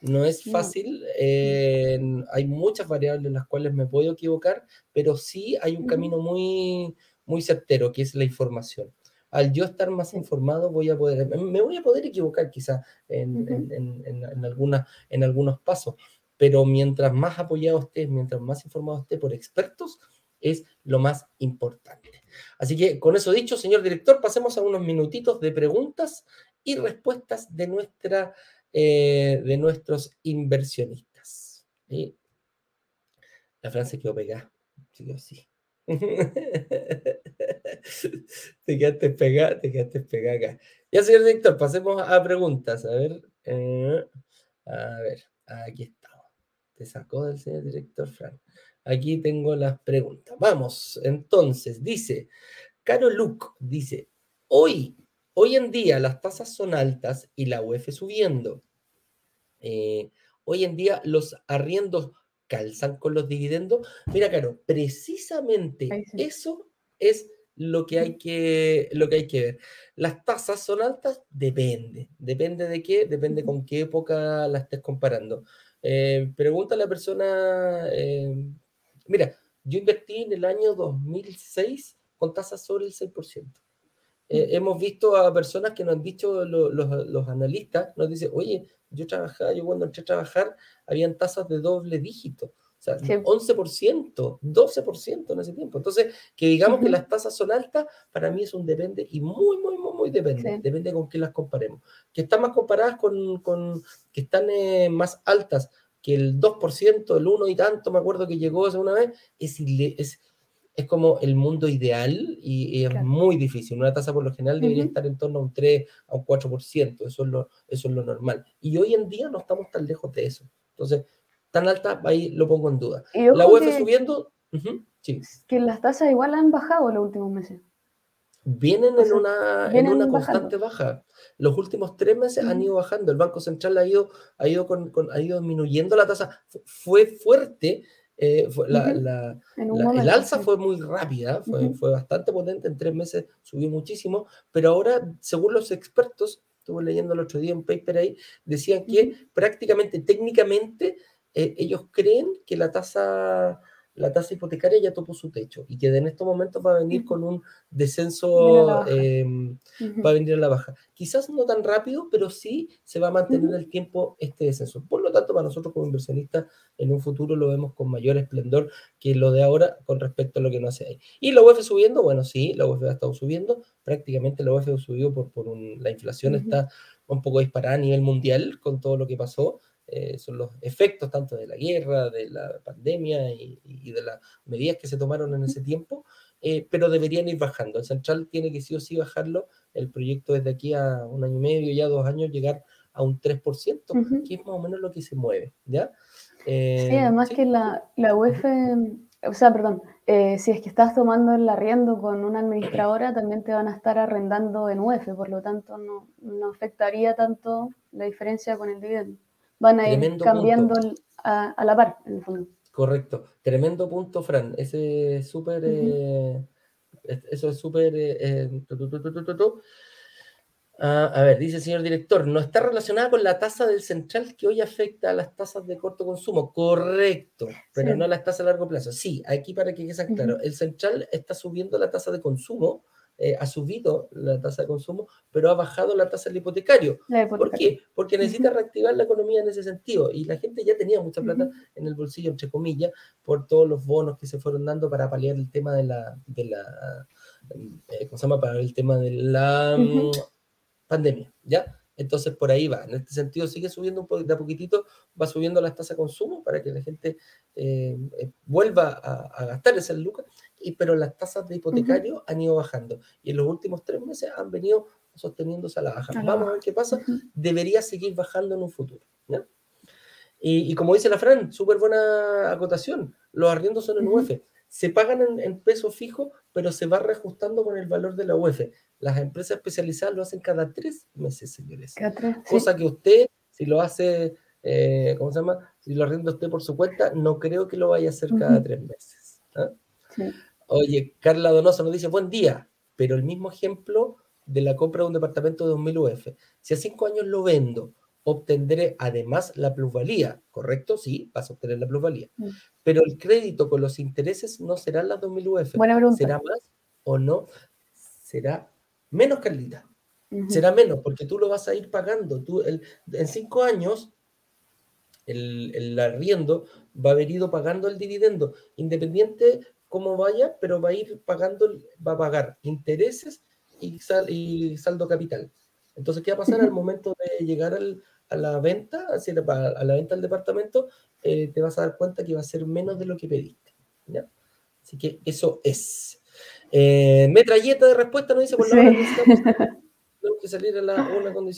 No es fácil, eh, hay muchas variables en las cuales me puedo equivocar, pero sí hay un camino muy, muy certero, que es la información. Al yo estar más informado, voy a poder, me voy a poder equivocar quizá en, en, alguna, en algunos pasos, pero mientras más apoyado esté, mientras más informado esté por expertos, es lo más importante. Así que con eso dicho, señor director, pasemos a unos minutitos de preguntas y respuestas de nuestra eh, de nuestros inversionistas. La frase quedó pegada, sí o sí. te quedaste pegada, te quedaste pegada acá. Ya, señor director, pasemos a preguntas. A ver, eh, a ver, aquí estamos. Te sacó del señor director Frank. Aquí tengo las preguntas. Vamos, entonces, dice, Caro Luke, dice, hoy hoy en día las tasas son altas y la UEF subiendo. Eh, hoy en día los arriendos calzan con los dividendos. Mira, claro, precisamente eso es lo que, hay que, lo que hay que ver. ¿Las tasas son altas? Depende. ¿Depende de qué? Depende con qué época la estés comparando. Eh, pregunta a la persona, eh, mira, yo invertí en el año 2006 con tasas sobre el 6%. Eh, hemos visto a personas que nos han dicho los, los, analistas, nos dicen, oye, yo trabajaba, yo cuando entré a trabajar, habían tasas de doble dígito. O sea, 11%, 12% en ese tiempo. Entonces, que digamos que las tasas son altas, para mí es un depende y muy, muy, muy, muy depende. Depende con qué las comparemos. Que están más comparadas con, con que están eh, más altas que el 2%, el 1 y tanto, me acuerdo que llegó hace una vez, es, es, es como el mundo ideal y, es muy difícil. Una tasa por lo general debería estar en torno a un 3, a un 4%, eso es, lo, eso es lo normal. Y hoy en día no estamos tan lejos de eso. Entonces, tan alta, ahí lo pongo en duda. La UEF subiendo, sí. Que las tasas igual han bajado los últimos meses. Vienen en una, en una constante baja. Los últimos tres meses han ido bajando. El Banco Central ha ido, ha ido, con, ha ido disminuyendo la tasa. Fue fuerte. Eh, la, el alza fue muy rápida, fue, fue bastante potente. En tres meses subió muchísimo. Pero ahora, según los expertos, estuve leyendo el otro día un paper ahí, decían que prácticamente, técnicamente, eh, ellos creen que la tasa, la tasa hipotecaria ya topó su techo y que en estos momentos va a venir con un descenso, em, va a venir a la baja. Quizás no tan rápido, pero sí se va a mantener el tiempo este descenso. Por lo tanto, para nosotros como inversionistas, en un futuro lo vemos con mayor esplendor que lo de ahora con respecto a lo que no hace ahí. ¿Y la UEF subiendo? Bueno, sí, la UEF ha estado subiendo, prácticamente la UEF subió por, por un, la inflación está un poco disparada a nivel mundial con todo lo que pasó. Eh, son los efectos tanto de la guerra, de la pandemia y, de las medidas que se tomaron en ese tiempo, eh, pero deberían ir bajando. El central tiene que sí o sí bajarlo. El proyecto desde aquí a un año y medio, ya dos años, llegar a un 3%, que es más o menos lo que se mueve, ¿ya? sí, eh, además que la, la UEF, o sea, perdón, si es que estás tomando el arriendo con una administradora, también te van a estar arrendando en UEF, por lo tanto no, no afectaría tanto la diferencia con el dividendo van a ir cambiando a, la par, en el fondo. Correcto. Tremendo punto, Fran. Ese es súper. Eh, eso es súper. Eh, a ver, dice el señor director, no está relacionada con la tasa del central que hoy afecta a las tasas de corto consumo. Correcto, pero no las tasas a largo plazo. Sí, aquí para que quede claro, el central está subiendo la tasa de consumo eh, ha subido la tasa de consumo, pero ha bajado la tasa del hipotecario. ¿Por qué? Porque necesita reactivar la economía en ese sentido. Y la gente ya tenía mucha plata en el bolsillo, entre comillas, por todos los bonos que se fueron dando para paliar el tema de la, de la eh, ¿cómo se llama? Para el tema de la mm, pandemia, ¿ya? Entonces por ahí va. En este sentido sigue subiendo un poquito, de a poquitito, va subiendo las tasas de consumo para que la gente eh, vuelva a, a gastar esas lucas pero las tasas de hipotecario han ido bajando y en los últimos tres meses han venido sosteniéndose a la baja. Vamos a ver qué pasa. Debería seguir bajando en un futuro. Y, como dice la Fran, súper buena acotación. Los arriendos son en UF. Se pagan en, peso fijo, pero se va reajustando con el valor de la UF. Las empresas especializadas lo hacen cada tres meses, señores. Cosa que usted, si lo hace, eh, ¿cómo se llama? Si lo arrienda usted por su cuenta, no creo que lo vaya a hacer cada tres meses. ¿ah? Oye, Carla Donoso nos dice, buen día, pero el mismo ejemplo de la compra de un departamento de 2.000 UF. Si a cinco años lo vendo, obtendré además la plusvalía, ¿correcto? Sí, vas a obtener la plusvalía. Mm. Pero el crédito con los intereses no serán las 2.000 UF. Buena pregunta. ¿Será más o no? Será menos, Carlita. Será menos, porque tú lo vas a ir pagando. Tú, el, en cinco años, el, el arriendo va a haber ido pagando el dividendo, independiente cómo vaya, pero va a ir pagando, va a pagar intereses y, y saldo capital. Entonces, ¿qué va a pasar al momento de llegar a la venta, a la venta del departamento? Eh, te vas a dar cuenta que va a ser menos de lo que pediste. ¿ya? Así que eso es. Eh, metralleta de respuesta nos dice por la hora tenemos que salir a la una con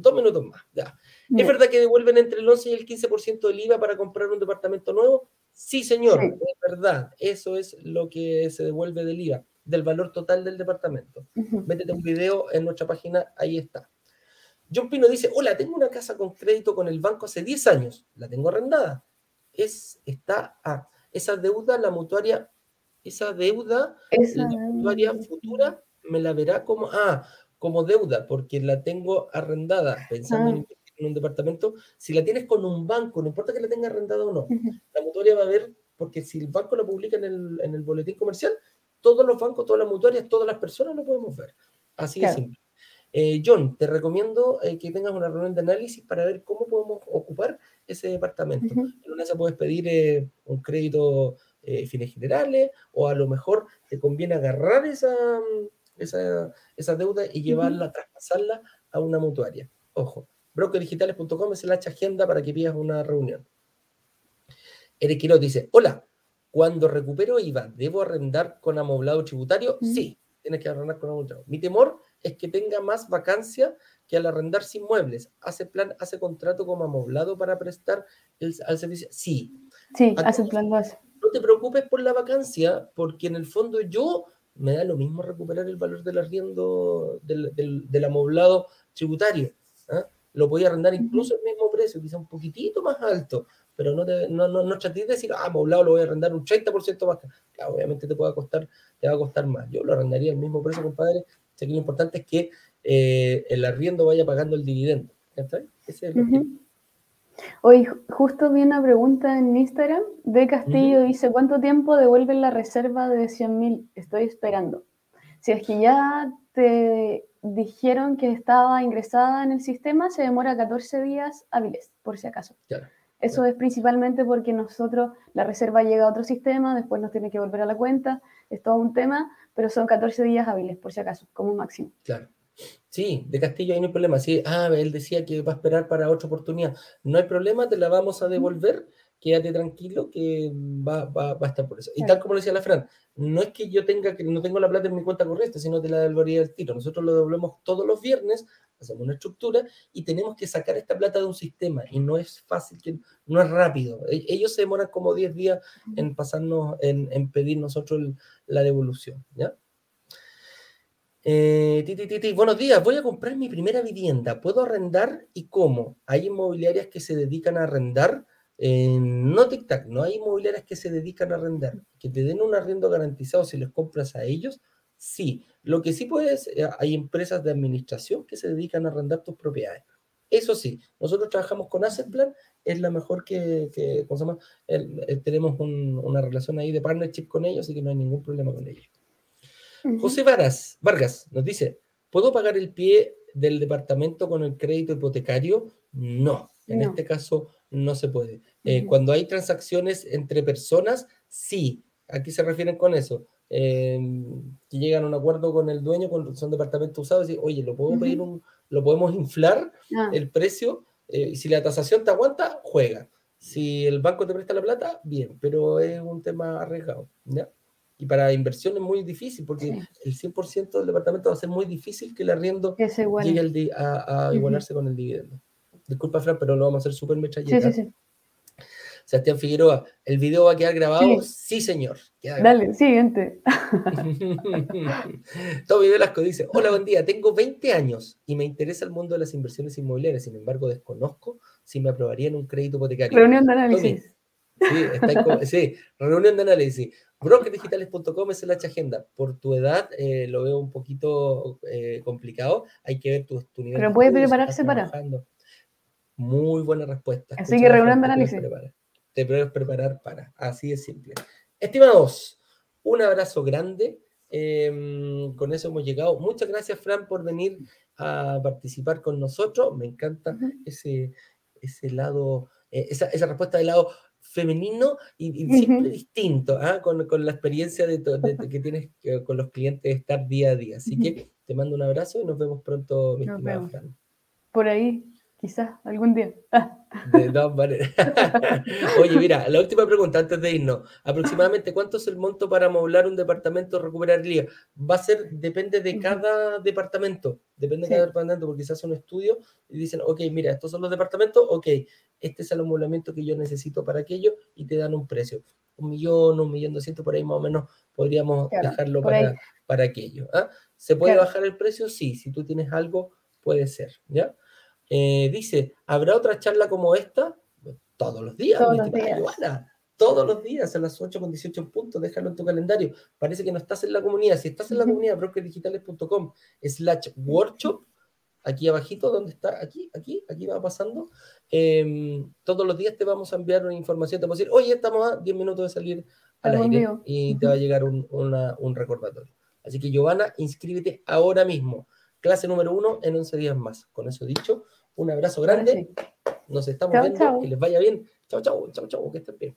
dos minutos más. Ya. ¿Es verdad que devuelven entre el 11 y el 15% del IVA para comprar un departamento nuevo? Sí, señor, es verdad. Eso es lo que se devuelve del IVA. del valor total del departamento. Métete un video en nuestra página, ahí está. John Pino dice, hola, tengo una casa con crédito con el banco hace 10 años, la tengo arrendada. Es, está, ah, esa deuda, la mutuaria, esa deuda, Esa la mutuaria futura me la verá como, ah, como deuda, porque la tengo arrendada, pensando en Ah. En un departamento. Si la tienes con un banco, no importa que la tenga arrendada o no, la mutuaria va a ver, porque si el banco lo publica en el, en el boletín comercial, todos los bancos, todas las mutuarias, todas las personas lo podemos ver. Así de simple. Eh, John, te recomiendo eh, que tengas una reunión de análisis para ver cómo podemos ocupar ese departamento. En una esas puedes pedir eh, un crédito fines generales o a lo mejor te conviene agarrar esa, mm, esa, esa deuda y llevarla, traspasarla a una mutuaria. Ojo, brokerdigitales.com es el agenda para que pidas una reunión. Eric Quiroz dice, hola, cuando recupero IVA, ¿debo arrendar con amoblado tributario? Mm. Sí, tienes que arrendar con amoblado. Mi temor es que tenga más vacancia que al arrendar sin muebles. ¿Hace plan, hace contrato como amoblado para prestar el- al servicio? Sí. Sí, A hace plan hace. No te preocupes por la vacancia, porque en el fondo yo me da lo mismo recuperar el valor del arriendo del, del, del amoblado tributario. ¿ah? Lo voy a arrendar incluso al mismo precio, quizá un poquitito más alto, pero no, te, no, no, no trates de decir, ah, amoblado lo voy a arrendar un 30% más. Claro, obviamente te, puede costar, te va a costar más. Yo lo arrendaría al mismo precio, compadre. Sé que lo importante es que eh, el arriendo vaya pagando el dividendo. ¿está bien? Ese es el. Hoy ju- justo vi una pregunta en Instagram de Castillo, dice, ¿cuánto tiempo devuelven la reserva de 100.000? Estoy esperando. Si es que ya te dijeron que estaba ingresada en el sistema, se demora 14 días hábiles, por si acaso. Claro. Eso es principalmente porque nosotros, la reserva llega a otro sistema, después nos tiene que volver a la cuenta, es todo un tema, pero son 14 días hábiles, por si acaso, como máximo. Claro. Sí, de Castillo ahí no hay problema. Sí, ah, él decía que va a esperar para otra oportunidad. No hay problema, te la vamos a devolver. Quédate tranquilo que va, va, va a estar por eso. Y tal como lo decía la Fran, no es que yo tenga que no tengo la plata en mi cuenta corriente, sino te la devolvería al tiro. Nosotros lo devolvemos todos los viernes, hacemos una estructura y tenemos que sacar esta plata de un sistema. Y no es fácil, que, no es rápido. E- Ellos se demoran como 10 días en pasarnos, en, en pedir nosotros el- la devolución. ¿ya? Eh, ti, ti, ti, ti, buenos días, voy a comprar mi primera vivienda. ¿Puedo arrendar y cómo? ¿Hay inmobiliarias que se dedican a arrendar? Eh, no tic-tac, no hay inmobiliarias que se dedican a arrendar. Que te den un arriendo garantizado si les compras a ellos, sí. Lo que sí puedes, eh, hay empresas de administración que se dedican a arrendar tus propiedades. Eso sí, nosotros trabajamos con Asset Plan, es la mejor que, que ¿cómo se llama? El- el- tenemos un- una relación ahí de partnership con ellos, así que no hay ningún problema con ellos. José Varas, Vargas nos dice, ¿puedo pagar el pie del departamento con el crédito hipotecario? No, en No. este caso no se puede. Eh. Cuando hay transacciones entre personas, sí. ¿A qué se refieren con eso? Eh, que llegan a un acuerdo con el dueño, con, son departamentos usados, y dicen, oye, ¿lo puedo pedir un, lo podemos inflar Ah, el precio? Eh, y si la tasación te aguanta, juega. Si el banco te presta la plata, bien, pero es un tema arriesgado. ¿ya? Y para inversión es muy difícil, porque Sí. el 100% del departamento va a ser muy difícil que el arriendo llegue a, a igualarse con el dividendo. Disculpa, Fran, pero lo vamos a hacer súper Sí, metralleta. sí, sí. Sebastián Figueroa, ¿el video va a quedar grabado? Sí, señor. queda grabado. Dale, siguiente. Toby Velasco dice, hola, buen día, tengo 20 años y me interesa el mundo de las inversiones inmobiliarias, sin embargo desconozco si me aprobarían un crédito hipotecario. Reunión de Tommy, análisis. Sí, está en co- sí, reunión de análisis. Brokerdigitales.com es el H agenda. Por tu edad eh, lo veo un poquito eh, complicado. Hay que ver tu, tu nivel. Pero de puede prepararse para. trabajando. Muy buena respuesta. Así Escucha que reunión de análisis. preparar. Te puedes preparar para. Así de simple. Estimados, un abrazo grande. Eh, con eso hemos llegado. Muchas gracias, Fran, por venir a participar con nosotros. Me encanta ese, ese lado, eh, esa, esa respuesta del lado femenino y, y siempre distinto, ¿ah? con, con la experiencia de, to- de- de que tienes que- con los clientes de estar día a día. Así que te mando un abrazo y nos vemos pronto, mi estimada. Fran. Por ahí, quizás, algún día. De todas maneras. Oye, mira, la última pregunta antes de irnos. Aproximadamente, ¿cuánto es el monto para amoblar un departamento recuperar el IVA? Va a ser, depende de cada departamento. Depende de cada departamento, porque se hace un estudio y dicen, ok, mira, estos son los departamentos, ok, este es el amoblamiento que yo necesito para aquello y te dan un precio. un millón, un millón doscientos, por ahí más o menos podríamos Claro, dejarlo para, para aquello. ¿ah? ¿Se puede Claro. bajar el precio? Sí, si tú tienes algo, puede ser. ¿ya? Eh, dice, ¿habrá otra charla como esta? Todos los días, Todos los días. Todos los días a las 8 con 18 en punto, déjalo en tu calendario. Parece que no estás en la comunidad. Si estás en la comunidad, brokerdigitales.com slash workshop, aquí abajito, donde está, aquí, aquí, aquí va pasando. em, todos los días te vamos a enviar una información, te vamos a decir, oye, estamos a 10 minutos de salir al aire vivo. y te va a llegar un, una- un recordatorio. Así que, Giovanna, inscríbete ahora mismo. Clase número uno en 11 días más. Con eso dicho, un abrazo grande. Nos estamos viendo. chao. Que les vaya bien. Chao, chao, chao, chao. Que estén bien.